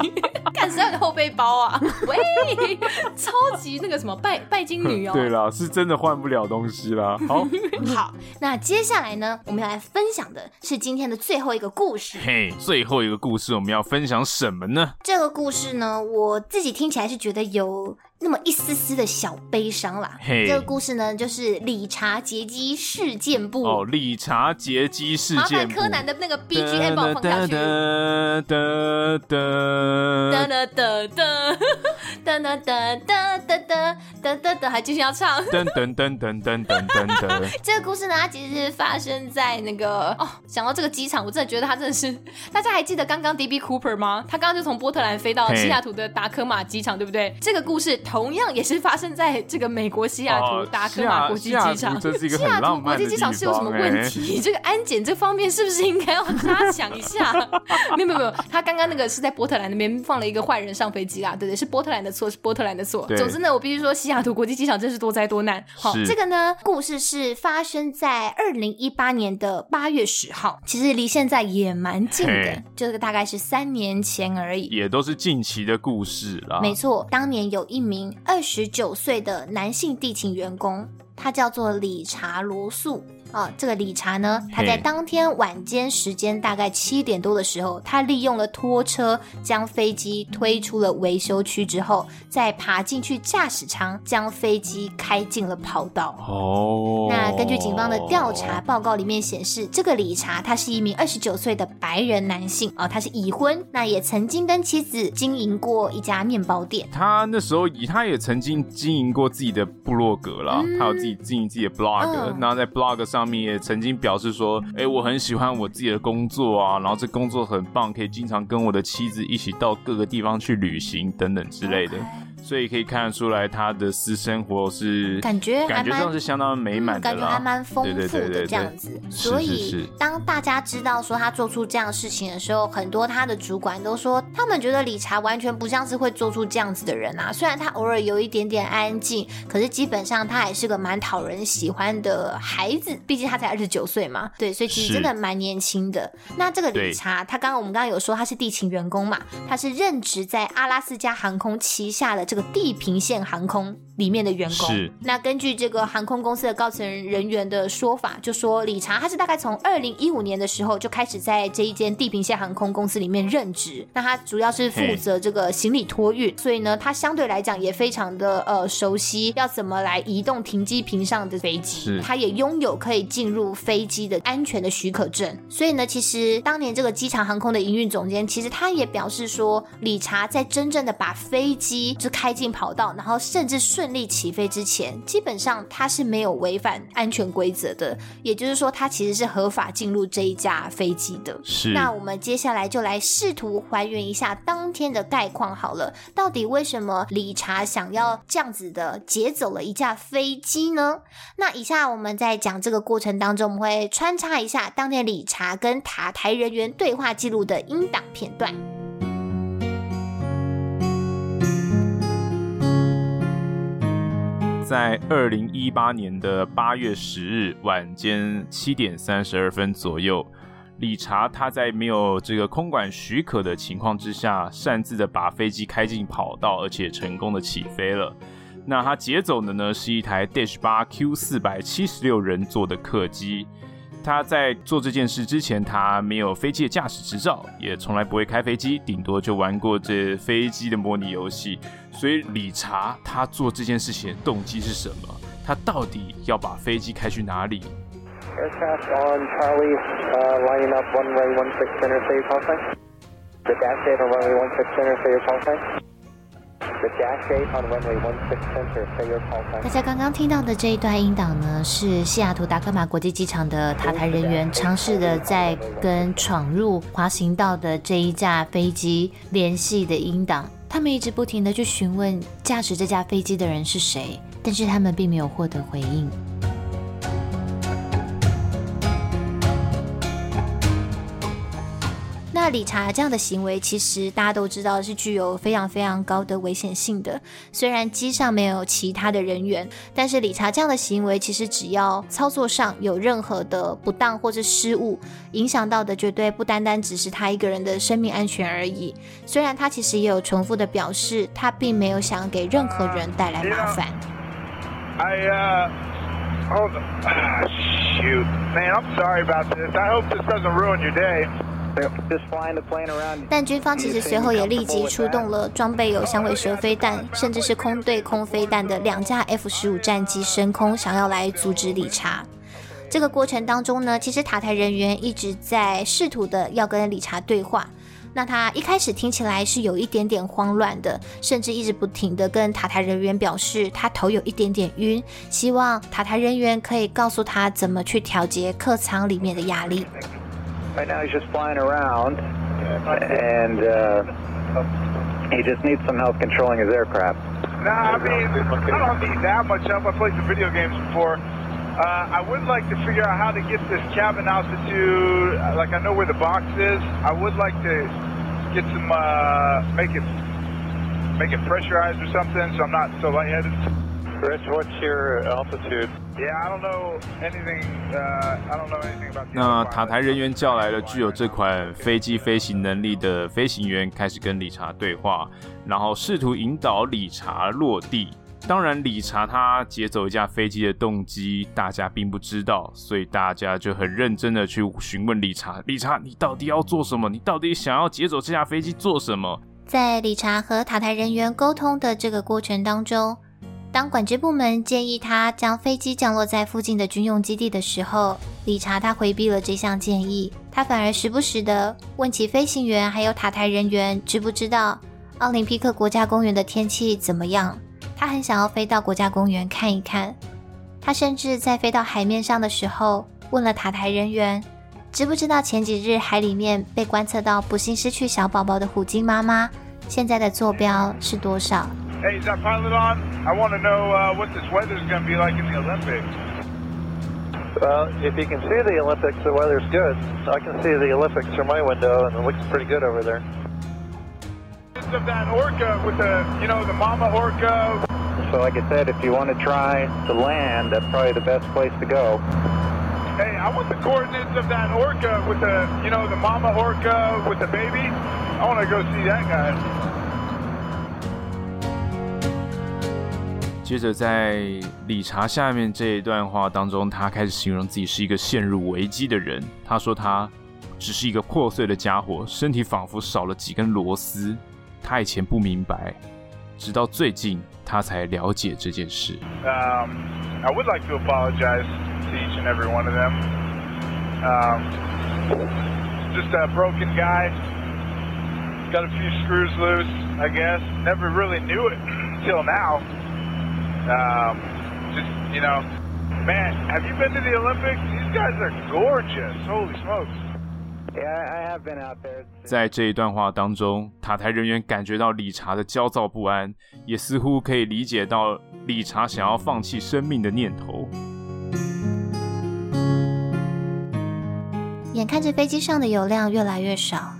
干谁要你后背包啊？喂，超级那个什么拜拜金女哦。对啦，是真的换不了东西啦。好，好，那接下来呢，我们要来分享的是今天的最后一个故事。嘿，最后一个故事我们要分享什么呢？这个故事呢，我自己听起来是觉得有。那么一丝丝的小悲伤啦。这个故事呢，就是理查杰基事件簿。哦，理查杰基事件簿。麻烦柯南的那个 BGM 帮我放下去。哒哒哒哒哒哒哒哒哒 哒哒哒哒哒哒哒，还继续要唱。噔噔噔噔噔噔噔噔。这个故事呢，它其实是发生在那个哦，想到这个机场，我真的觉得它真的是。大家还记得刚刚 DB Cooper 吗？他刚刚就从波特兰飞到西雅图的达科马机场，对不对？这个故事。同样也是发生在这个美国西雅图达科马国际机场。西雅图国际机场是有什么问题？这个安检这方面是不是应该要加强一下？没有没有没有，他刚刚那个是在波特兰那边放了一个坏人上飞机啦，对对，是波特兰兰的错，是波特兰的错。总之呢，我必须说，西雅图国际机场真是多灾多难。好，这个呢，故事是发生在二零一八年的八月十号，其实离现在也蛮近的，这个大概是三年前而已，也都是近期的故事啦。没错，当年有一名二十九岁的男性地勤员工，他叫做理查罗素。啊，这个理查呢，他在当天晚间时间大概七点多的时候，他利用了拖车将飞机推出了维修区之后，再爬进去驾驶舱，将飞机开进了跑道。哦，那根据警方的调查报告里面显示，这个理查他是一名二十九岁的白人男性啊，他是已婚，那也曾经跟妻子经营过一家面包店。他那时候以他也曾经经营过自己的部落格啦，嗯、他有自己经营自己的 blog，那、嗯、在 blog 上。上面也曾经表示说：“哎，我很喜欢我自己的工作啊，然后这工作很棒，可以经常跟我的妻子一起到各个地方去旅行等等之类的。”所以可以看得出来，他的私生活是感觉感觉上是相当美满的，感觉还蛮丰富的这样子。所以当大家知道说他做出这样的事情的时候，很多他的主管都说，他们觉得理查完全不像是会做出这样子的人啊。虽然他偶尔有一点点安静，可是基本上他还是个蛮讨人喜欢的孩子。毕竟他才二十九岁嘛，对，所以其实真的蛮年轻的。那这个理查，他刚刚我们刚刚有说他是地勤员工嘛，他是任职在阿拉斯加航空旗下的这个。地平线航空。里面的员工，是那根据这个航空公司的高层人员的说法，就说理查他是大概从二零一五年的时候就开始在这一间地平线航空公司里面任职。那他主要是负责这个行李托运，所以呢，他相对来讲也非常的呃熟悉要怎么来移动停机坪上的飞机。是他也拥有可以进入飞机的安全的许可证。所以呢，其实当年这个机场航空的营运总监，其实他也表示说，理查在真正的把飞机就开进跑道，然后甚至顺利起飞之前，基本上他是没有违反安全规则的，也就是说，他其实是合法进入这一架飞机的。是。那我们接下来就来试图还原一下当天的概况好了，到底为什么理查想要这样子的劫走了一架飞机呢？那以下我们在讲这个过程当中，我们会穿插一下当天理查跟塔台人员对话记录的音档片段。在二零一八年的八月十日晚间七点三十二分左右，理查他在没有这个空管许可的情况之下，擅自的把飞机开进跑道，而且成功的起飞了。那他劫走的呢是一台 Dash 八 Q 四百七十六人座的客机。他在做这件事之前，他没有飞机的驾驶执照，也从来不会开飞机，顶多就玩过这飞机的模拟游戏。所以理查他做这件事情的动机是什么？他到底要把飞机开去哪里？大家刚刚听到的这一段音档呢，是西雅图达科马国际机场的塔台人员尝试的在跟闯入滑行道的这一架飞机联系的音档。他们一直不停地去询问驾驶这架飞机的人是谁，但是他们并没有获得回应。理查这样的行为，其实大家都知道是具有非常非常高的危险性的。虽然机上没有其他的人员，但是理查这样的行为，其实只要操作上有任何的不当或是失误，影响到的绝对不单单只是他一个人的生命安全而已。虽然他其实也有重复的表示，他并没有想给任何人带来麻烦。I, uh, hold on. Shoot, man, I'm sorry about this. I hope this doesn't ruin your day. 但军方其实随后也立即出动了装备有响尾蛇飞弹，甚至是空对空飞弹的两架 F 十五战机升空，想要来阻止理查。这个过程当中呢，其实塔台人员一直在试图的要跟理查对话。那他一开始听起来是有一点点慌乱的，甚至一直不停的跟塔台人员表示他头有一点点晕，希望塔台人员可以告诉他怎么去调节客舱里面的压力。Right now he's just flying around, and uh, he just needs some help controlling his aircraft. Nah, I mean, I don't need that much help. I played some video games before. Uh, I would like to figure out how to get this cabin altitude. Like I know where the box is. I would like to get some, uh, make it make it pressurized or something, so I'm not so lightheaded. Rich, what's your altitude? Yeah, I don't know anything. Uh, I don't know anything about. 那塔台人员叫来了具有这款飞机飞行能力的飞行员，开始跟理查对话，然后试图引导理查落地。当然，理查他劫走一架飞机的动机，大家并不知道，所以大家就很认真的去询问理查：理查，你到底要做什么？你到底想要劫走这架飞机做什么？在理查和塔台人员沟通的这个过程当中。当管制部门建议他将飞机降落在附近的军用基地的时候，理查他回避了这项建议。他反而时不时地问起飞行员还有塔台人员知不知道奥林匹克国家公园的天气怎么样。他很想要飞到国家公园看一看。他甚至在飞到海面上的时候问了塔台人员，知不知道前几日海里面被观测到不幸失去小宝宝的虎鲸妈妈现在的坐标是多少。Hey, is that pilot on? I want to know uh, what this weather's going to be like in the Olympics. Well, if you can see the Olympics, the weather's good. I can see the Olympics through my window, and it looks pretty good over there. Of that orca with the, you know, the mama orca. So, like I said, if you want to try to land, that's probably the best place to go. Hey, I want the coordinates of that orca with the, you know, the mama orca with the baby. I want to go see that guy. 接着，在理查下面这一段话当中，他开始形容自己是一个陷入危机的人。他说他只是一个破碎的家伙，身体仿佛少了几根螺丝。他以前不明白，直到最近他才了解这件事。Um, I would like to apologize to each and every one of them. Um, just a broken guy, got a few screws loose, I guess. Never really knew it until now. Um, just, you know, man, have you been to the Olympics? These guys are gorgeous. Holy smokes. Yeah, I have been out there. 在这一段话当中，塔台人员感觉到理查的焦躁不安，也似乎可以理解到理查想要放弃生命的念头。眼看着飞机上的油量越来越少，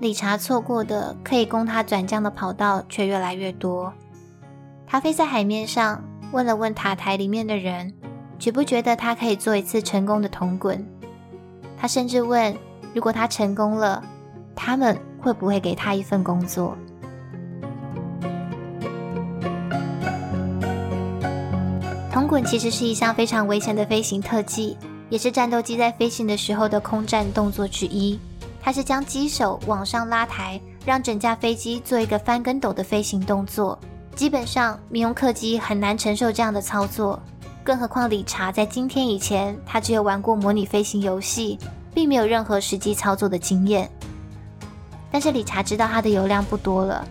理查错过的可以供他转降的跑道却越来越多。他飞在海面上，问了问塔台里面的人，觉不觉得他可以做一次成功的铜滚？他甚至问，如果他成功了，他们会不会给他一份工作？铜滚其实是一项非常危险的飞行特技，也是战斗机在飞行的时候的空战动作之一。它是将机手往上拉抬，让整架飞机做一个翻跟斗的飞行动作。基本上，民用客机很难承受这样的操作，更何况理查在今天以前，他只有玩过模拟飞行游戏，并没有任何实际操作的经验。但是理查知道他的油量不多了，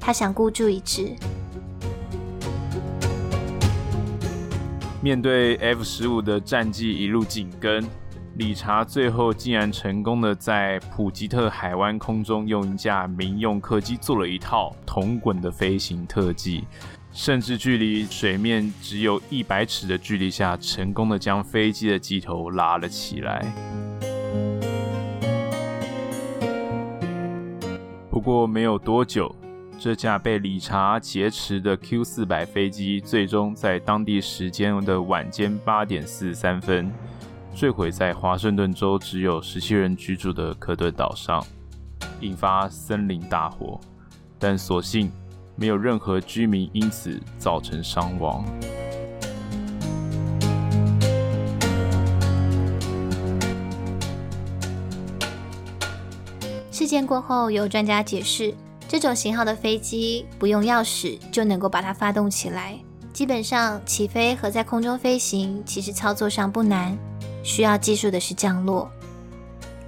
他想孤注一掷。面对 F 十五的战绩一路紧跟。理查最后竟然成功的在普吉特海湾空中用一架民用客机做了一套铜滚的飞行特技，甚至距离水面只有一百尺的距离下，成功的将飞机的机头拉了起来。不过没有多久，这架被理查劫持的 Q 四百飞机，最终在当地时间的晚间八点四十三分。坠毁在华盛顿州只有十七人居住的科顿岛上，引发森林大火，但所幸没有任何居民因此造成伤亡。事件过后，有专家解释，这种型号的飞机不用钥匙就能够把它发动起来，基本上起飞和在空中飞行其实操作上不难。需要技术的是降落，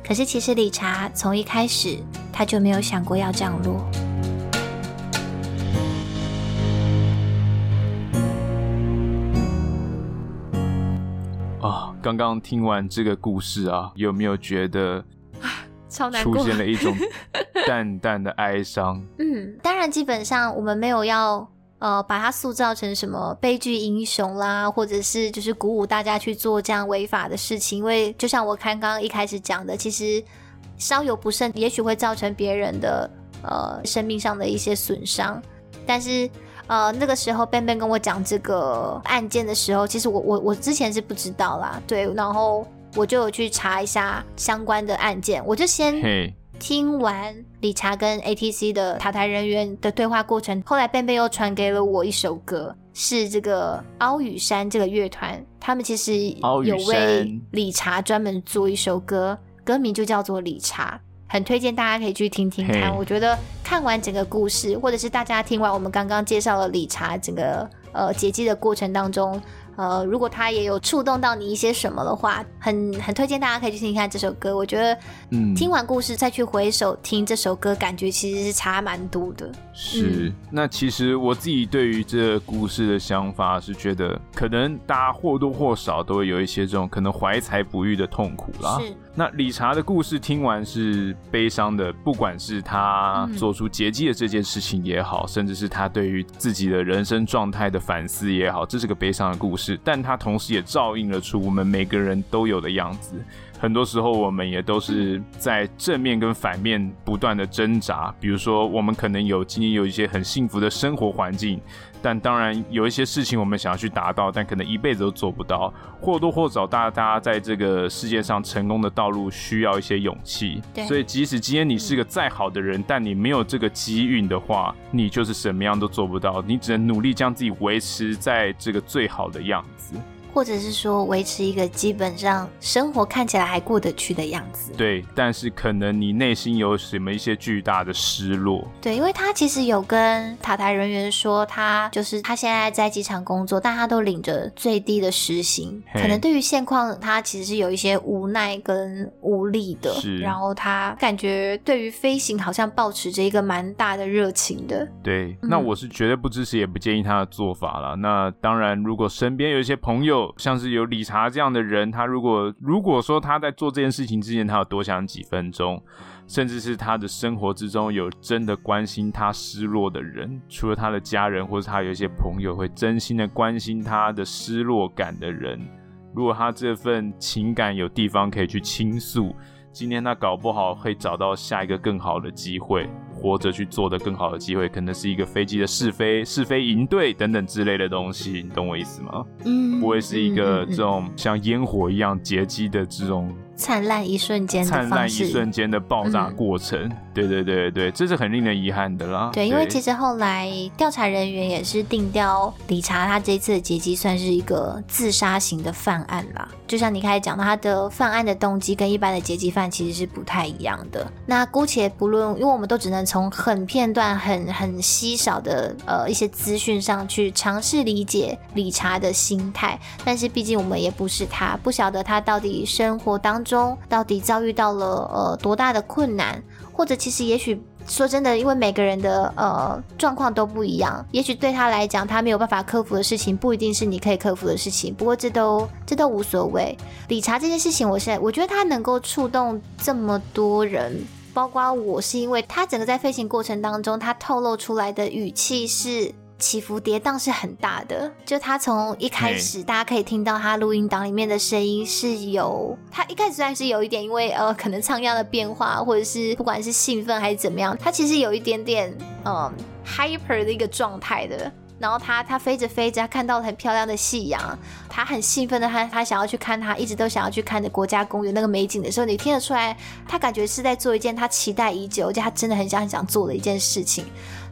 可是其实理查从一开始他就没有想过要降落。啊，刚刚听完这个故事啊，有没有觉得超难过，出现了一种淡淡的哀伤？嗯，当然，基本上我们没有要。呃，把它塑造成什么悲剧英雄啦，或者是就是鼓舞大家去做这样违法的事情，因为就像我刚刚一开始讲的，其实稍有不慎，也许会造成别人的呃生命上的一些损伤。但是呃那个时候 Ben Ben 跟我讲这个案件的时候，其实我我我之前是不知道啦，对，然后我就有去查一下相关的案件，我就先听完理查跟 ATC 的塔台人员的对话过程，后来 Ben Ben 又传给了我一首歌。是这个奥语山这个乐团，他们其实有为理查专门做一首歌，歌名就叫做《理查》，很推荐大家可以去听听看。我觉得看完整个故事，或者是大家听完我们刚刚介绍了理查整个呃解机的过程当中。呃，如果他也有触动到你一些什么的话，很很推荐大家可以去听一下这首歌。我觉得，嗯，听完故事再去回首听这首歌，感觉其实是差蛮多的。是，嗯、那其实我自己对于这个故事的想法是觉得，可能大家或多或少都会有一些这种可能怀才不遇的痛苦啦。是。那理查的故事听完是悲伤的，不管是他做出劫机的这件事情也好，嗯，甚至是他对于自己的人生状态的反思也好，这是个悲伤的故事。但他同时也照应了出我们每个人都有的样子。很多时候，我们也都是在正面跟反面不断的挣扎。比如说，我们可能有今天有一些很幸福的生活环境，但当然有一些事情我们想要去达到，但可能一辈子都做不到。或多或少，大家在这个世界上成功的道路需要一些勇气。对。所以，即使今天你是个再好的人，但你没有这个机运的话，你就是什么样都做不到。你只能努力将自己维持在这个最好的样子。或者是说维持一个基本上生活看起来还过得去的样子，对。但是可能你内心有什么一些巨大的失落，对。因为他其实有跟塔台人员说，他就是他现在在机场工作，但他都领着最低的时薪，可能对于现况他其实是有一些无奈跟无力的。是。然后他感觉对于飞行好像保持着一个蛮大的热情的。对。那我是绝对不支持也不建议他的做法了。那当然，如果身边有一些朋友。像是有理查这样的人，他如果如果说他在做这件事情之前，他有多想几分钟，甚至是他的生活之中有真的关心他失落的人，除了他的家人，或者他有一些朋友会真心的关心他的失落感的人，如果他这份情感有地方可以去倾诉，今天他搞不好会找到下一个更好的机会。活着去做的更好的机会，可能是一个飞机的试飞、试飞营队等等之类的东西，你懂我意思吗？嗯，不会是一个这种像烟火一样劫机的这种。灿烂一瞬间的灿烂一瞬间的爆炸过程，嗯，对对对对，这是很令人遗憾的啦。对，因为其实后来调查人员也是定调理查他这一次的劫机算是一个自杀型的犯案啦。就像你开始讲到，他的犯案的动机跟一般的劫机犯其实是不太一样的。那姑且不论，因为我们都只能从很片段、很很稀少的呃一些资讯上去尝试理解理查的心态，但是毕竟我们也不是他，不晓得他到底生活当中。到底遭遇到了呃多大的困难，或者其实也许说真的，因为每个人的呃状况都不一样，也许对他来讲，他没有办法克服的事情，不一定是你可以克服的事情。不过这都这都无所谓。理查这件事情，我现在我觉得他能够触动这么多人，包括我是因为他整个在飞行过程当中，他透露出来的语气是。起伏跌宕是很大的，就他从一开始，大家可以听到他录音档里面的声音是有，他一开始虽然是有一点，因为呃可能唱样的变化，或者是不管是兴奋还是怎么样，他其实有一点点嗯 hyper 的一个状态的。然后他他飞着飞着，他看到了很漂亮的夕阳，他很兴奋的他他想要去看他一直都想要去看的国家公园那个美景的时候，你听得出来，他感觉是在做一件他期待已久，而且他真的很想很想做的一件事情。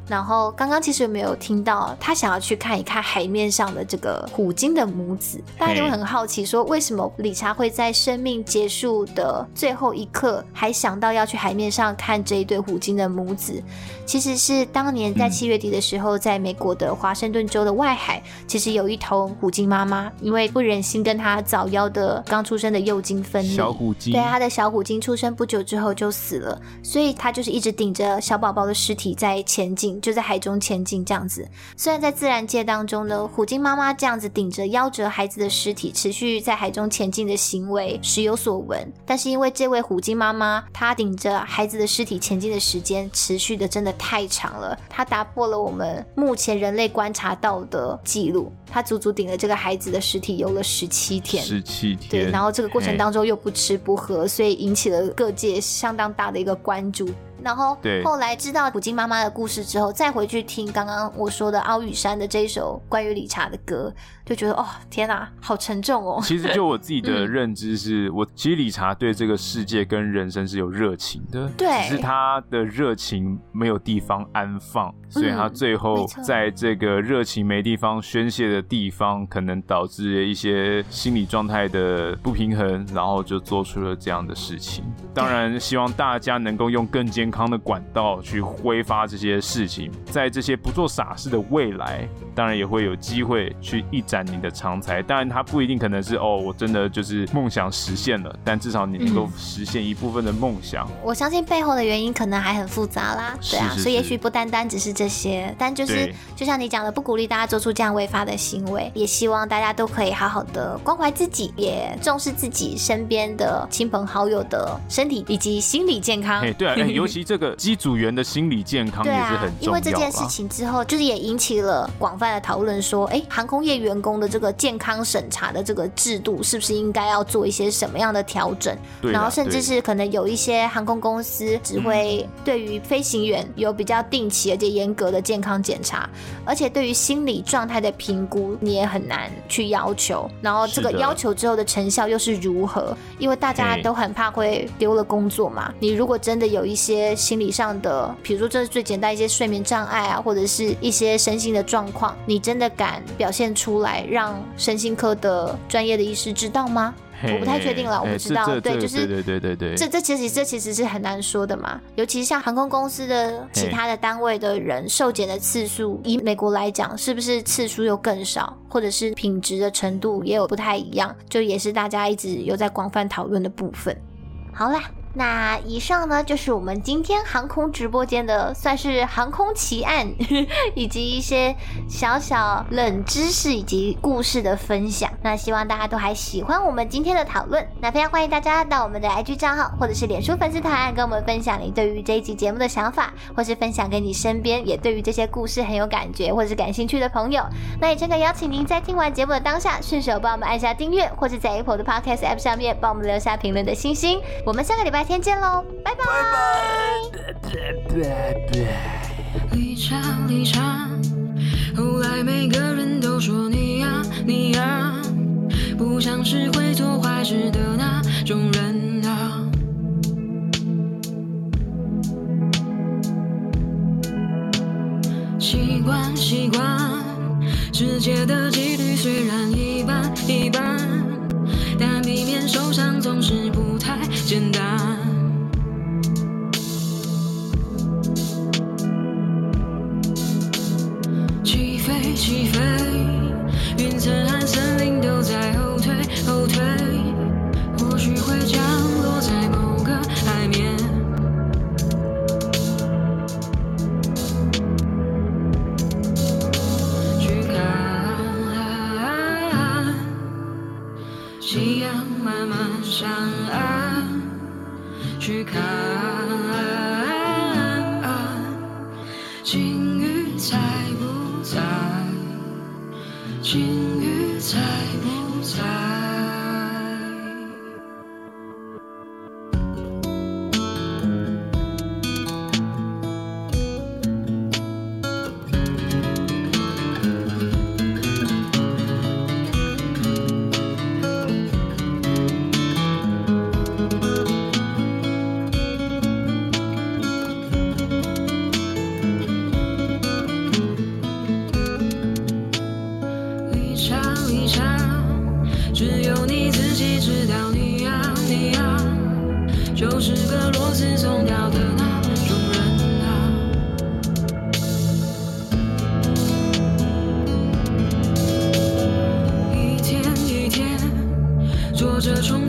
然后刚刚其实有没有听到他想要去看一看海面上的这个虎鲸的母子？大家就会很好奇说，为什么理查会在生命结束的最后一刻还想到要去海面上看这一对虎鲸的母子？其实是当年在七月底的时候，在美国的华盛顿州的外海，其实有一头虎鲸妈妈，因为不忍心跟她早夭的刚出生的幼鲸分离，小虎鲸，对，他的小虎鲸出生不久之后就死了，所以他就是一直顶着小宝宝的尸体在前进。就在海中前进这样子，虽然在自然界当中呢，虎鲸妈妈这样子顶着夭折孩子的尸体持续在海中前进的行为时有所闻，但是因为这位虎鲸妈妈她顶着孩子的尸体前进的时间持续的真的太长了，她打破了我们目前人类观察到的记录，她足足顶了这个孩子的尸体游了十七天，十七天，对，然后这个过程当中又不吃不喝，所以引起了各界相当大的一个关注。然后后来知道普京妈妈的故事之后，再回去听刚刚我说的奥羽山的这一首关于理查的歌。就觉得哦，天哪，好沉重哦。其实就我自己的认知是，嗯、我其实理查对这个世界跟人生是有热情的，对，只是他的热情没有地方安放，所以他最后在这个热情没地方宣泄的地方，可能导致一些心理状态的不平衡，然后就做出了这样的事情。当然，希望大家能够用更健康的管道去挥发这些事情，在这些不做傻事的未来，当然也会有机会去一展。你的长才，当然他不一定可能是哦，我真的就是梦想实现了，但至少你能够实现一部分的梦想。我相信背后的原因可能还很复杂啦，对啊，是是是，所以也许不单单只是这些，但就是就像你讲的，不鼓励大家做出这样违法的行为，也希望大家都可以好好的关怀自己，也重视自己身边的亲朋好友的身体以及心理健康。哎，对啊，尤其这个机组员的心理健康也是很重要。因为这件事情之后，就是也引起了广泛的讨论，说，哎，航空业员工。的这个健康审查的这个制度，是不是应该要做一些什么样的调整？然后甚至是可能有一些航空公司只会对于飞行员有比较定期而且严格的健康检查，而且对于心理状态的评估，你也很难去要求。然后这个要求之后的成效又是如何？因为大家都很怕会丢了工作嘛。你如果真的有一些心理上的，比如说这是最简单一些睡眠障碍啊，或者是一些身心的状况，你真的敢表现出来？让身心科的专业的医师知道吗？我不太确定了，我不知道。对，就是对对对对，这这其实这其实是很难说的嘛。尤其是像航空公司的其他的单位的人受检的次数，以美国来讲，是不是次数又更少，或者是品质的程度也有不太一样？就也是大家一直有在广泛讨论的部分。好啦。那以上呢，就是我们今天航空直播间的算是航空奇案，以及一些小小冷知识以及故事的分享。那希望大家都还喜欢我们今天的讨论。那非常欢迎大家到我们的 IG 账号或者是脸书粉丝团，跟我们分享你对于这一集节目的想法，或是分享给你身边也对于这些故事很有感觉或者是感兴趣的朋友。那也真的邀请您在听完节目的当下，顺手帮我们按下订阅，或者在 Apple 的 Podcast App 上面帮我们留下评论的星星。我们下个礼拜天见喽，拜拜。理查，理查，后来每个人都说你呀，你呀，不像是会做坏事的那种人啊。习惯，习惯，世界的几率虽然一般一般，但避免受伤总是不太简单。这种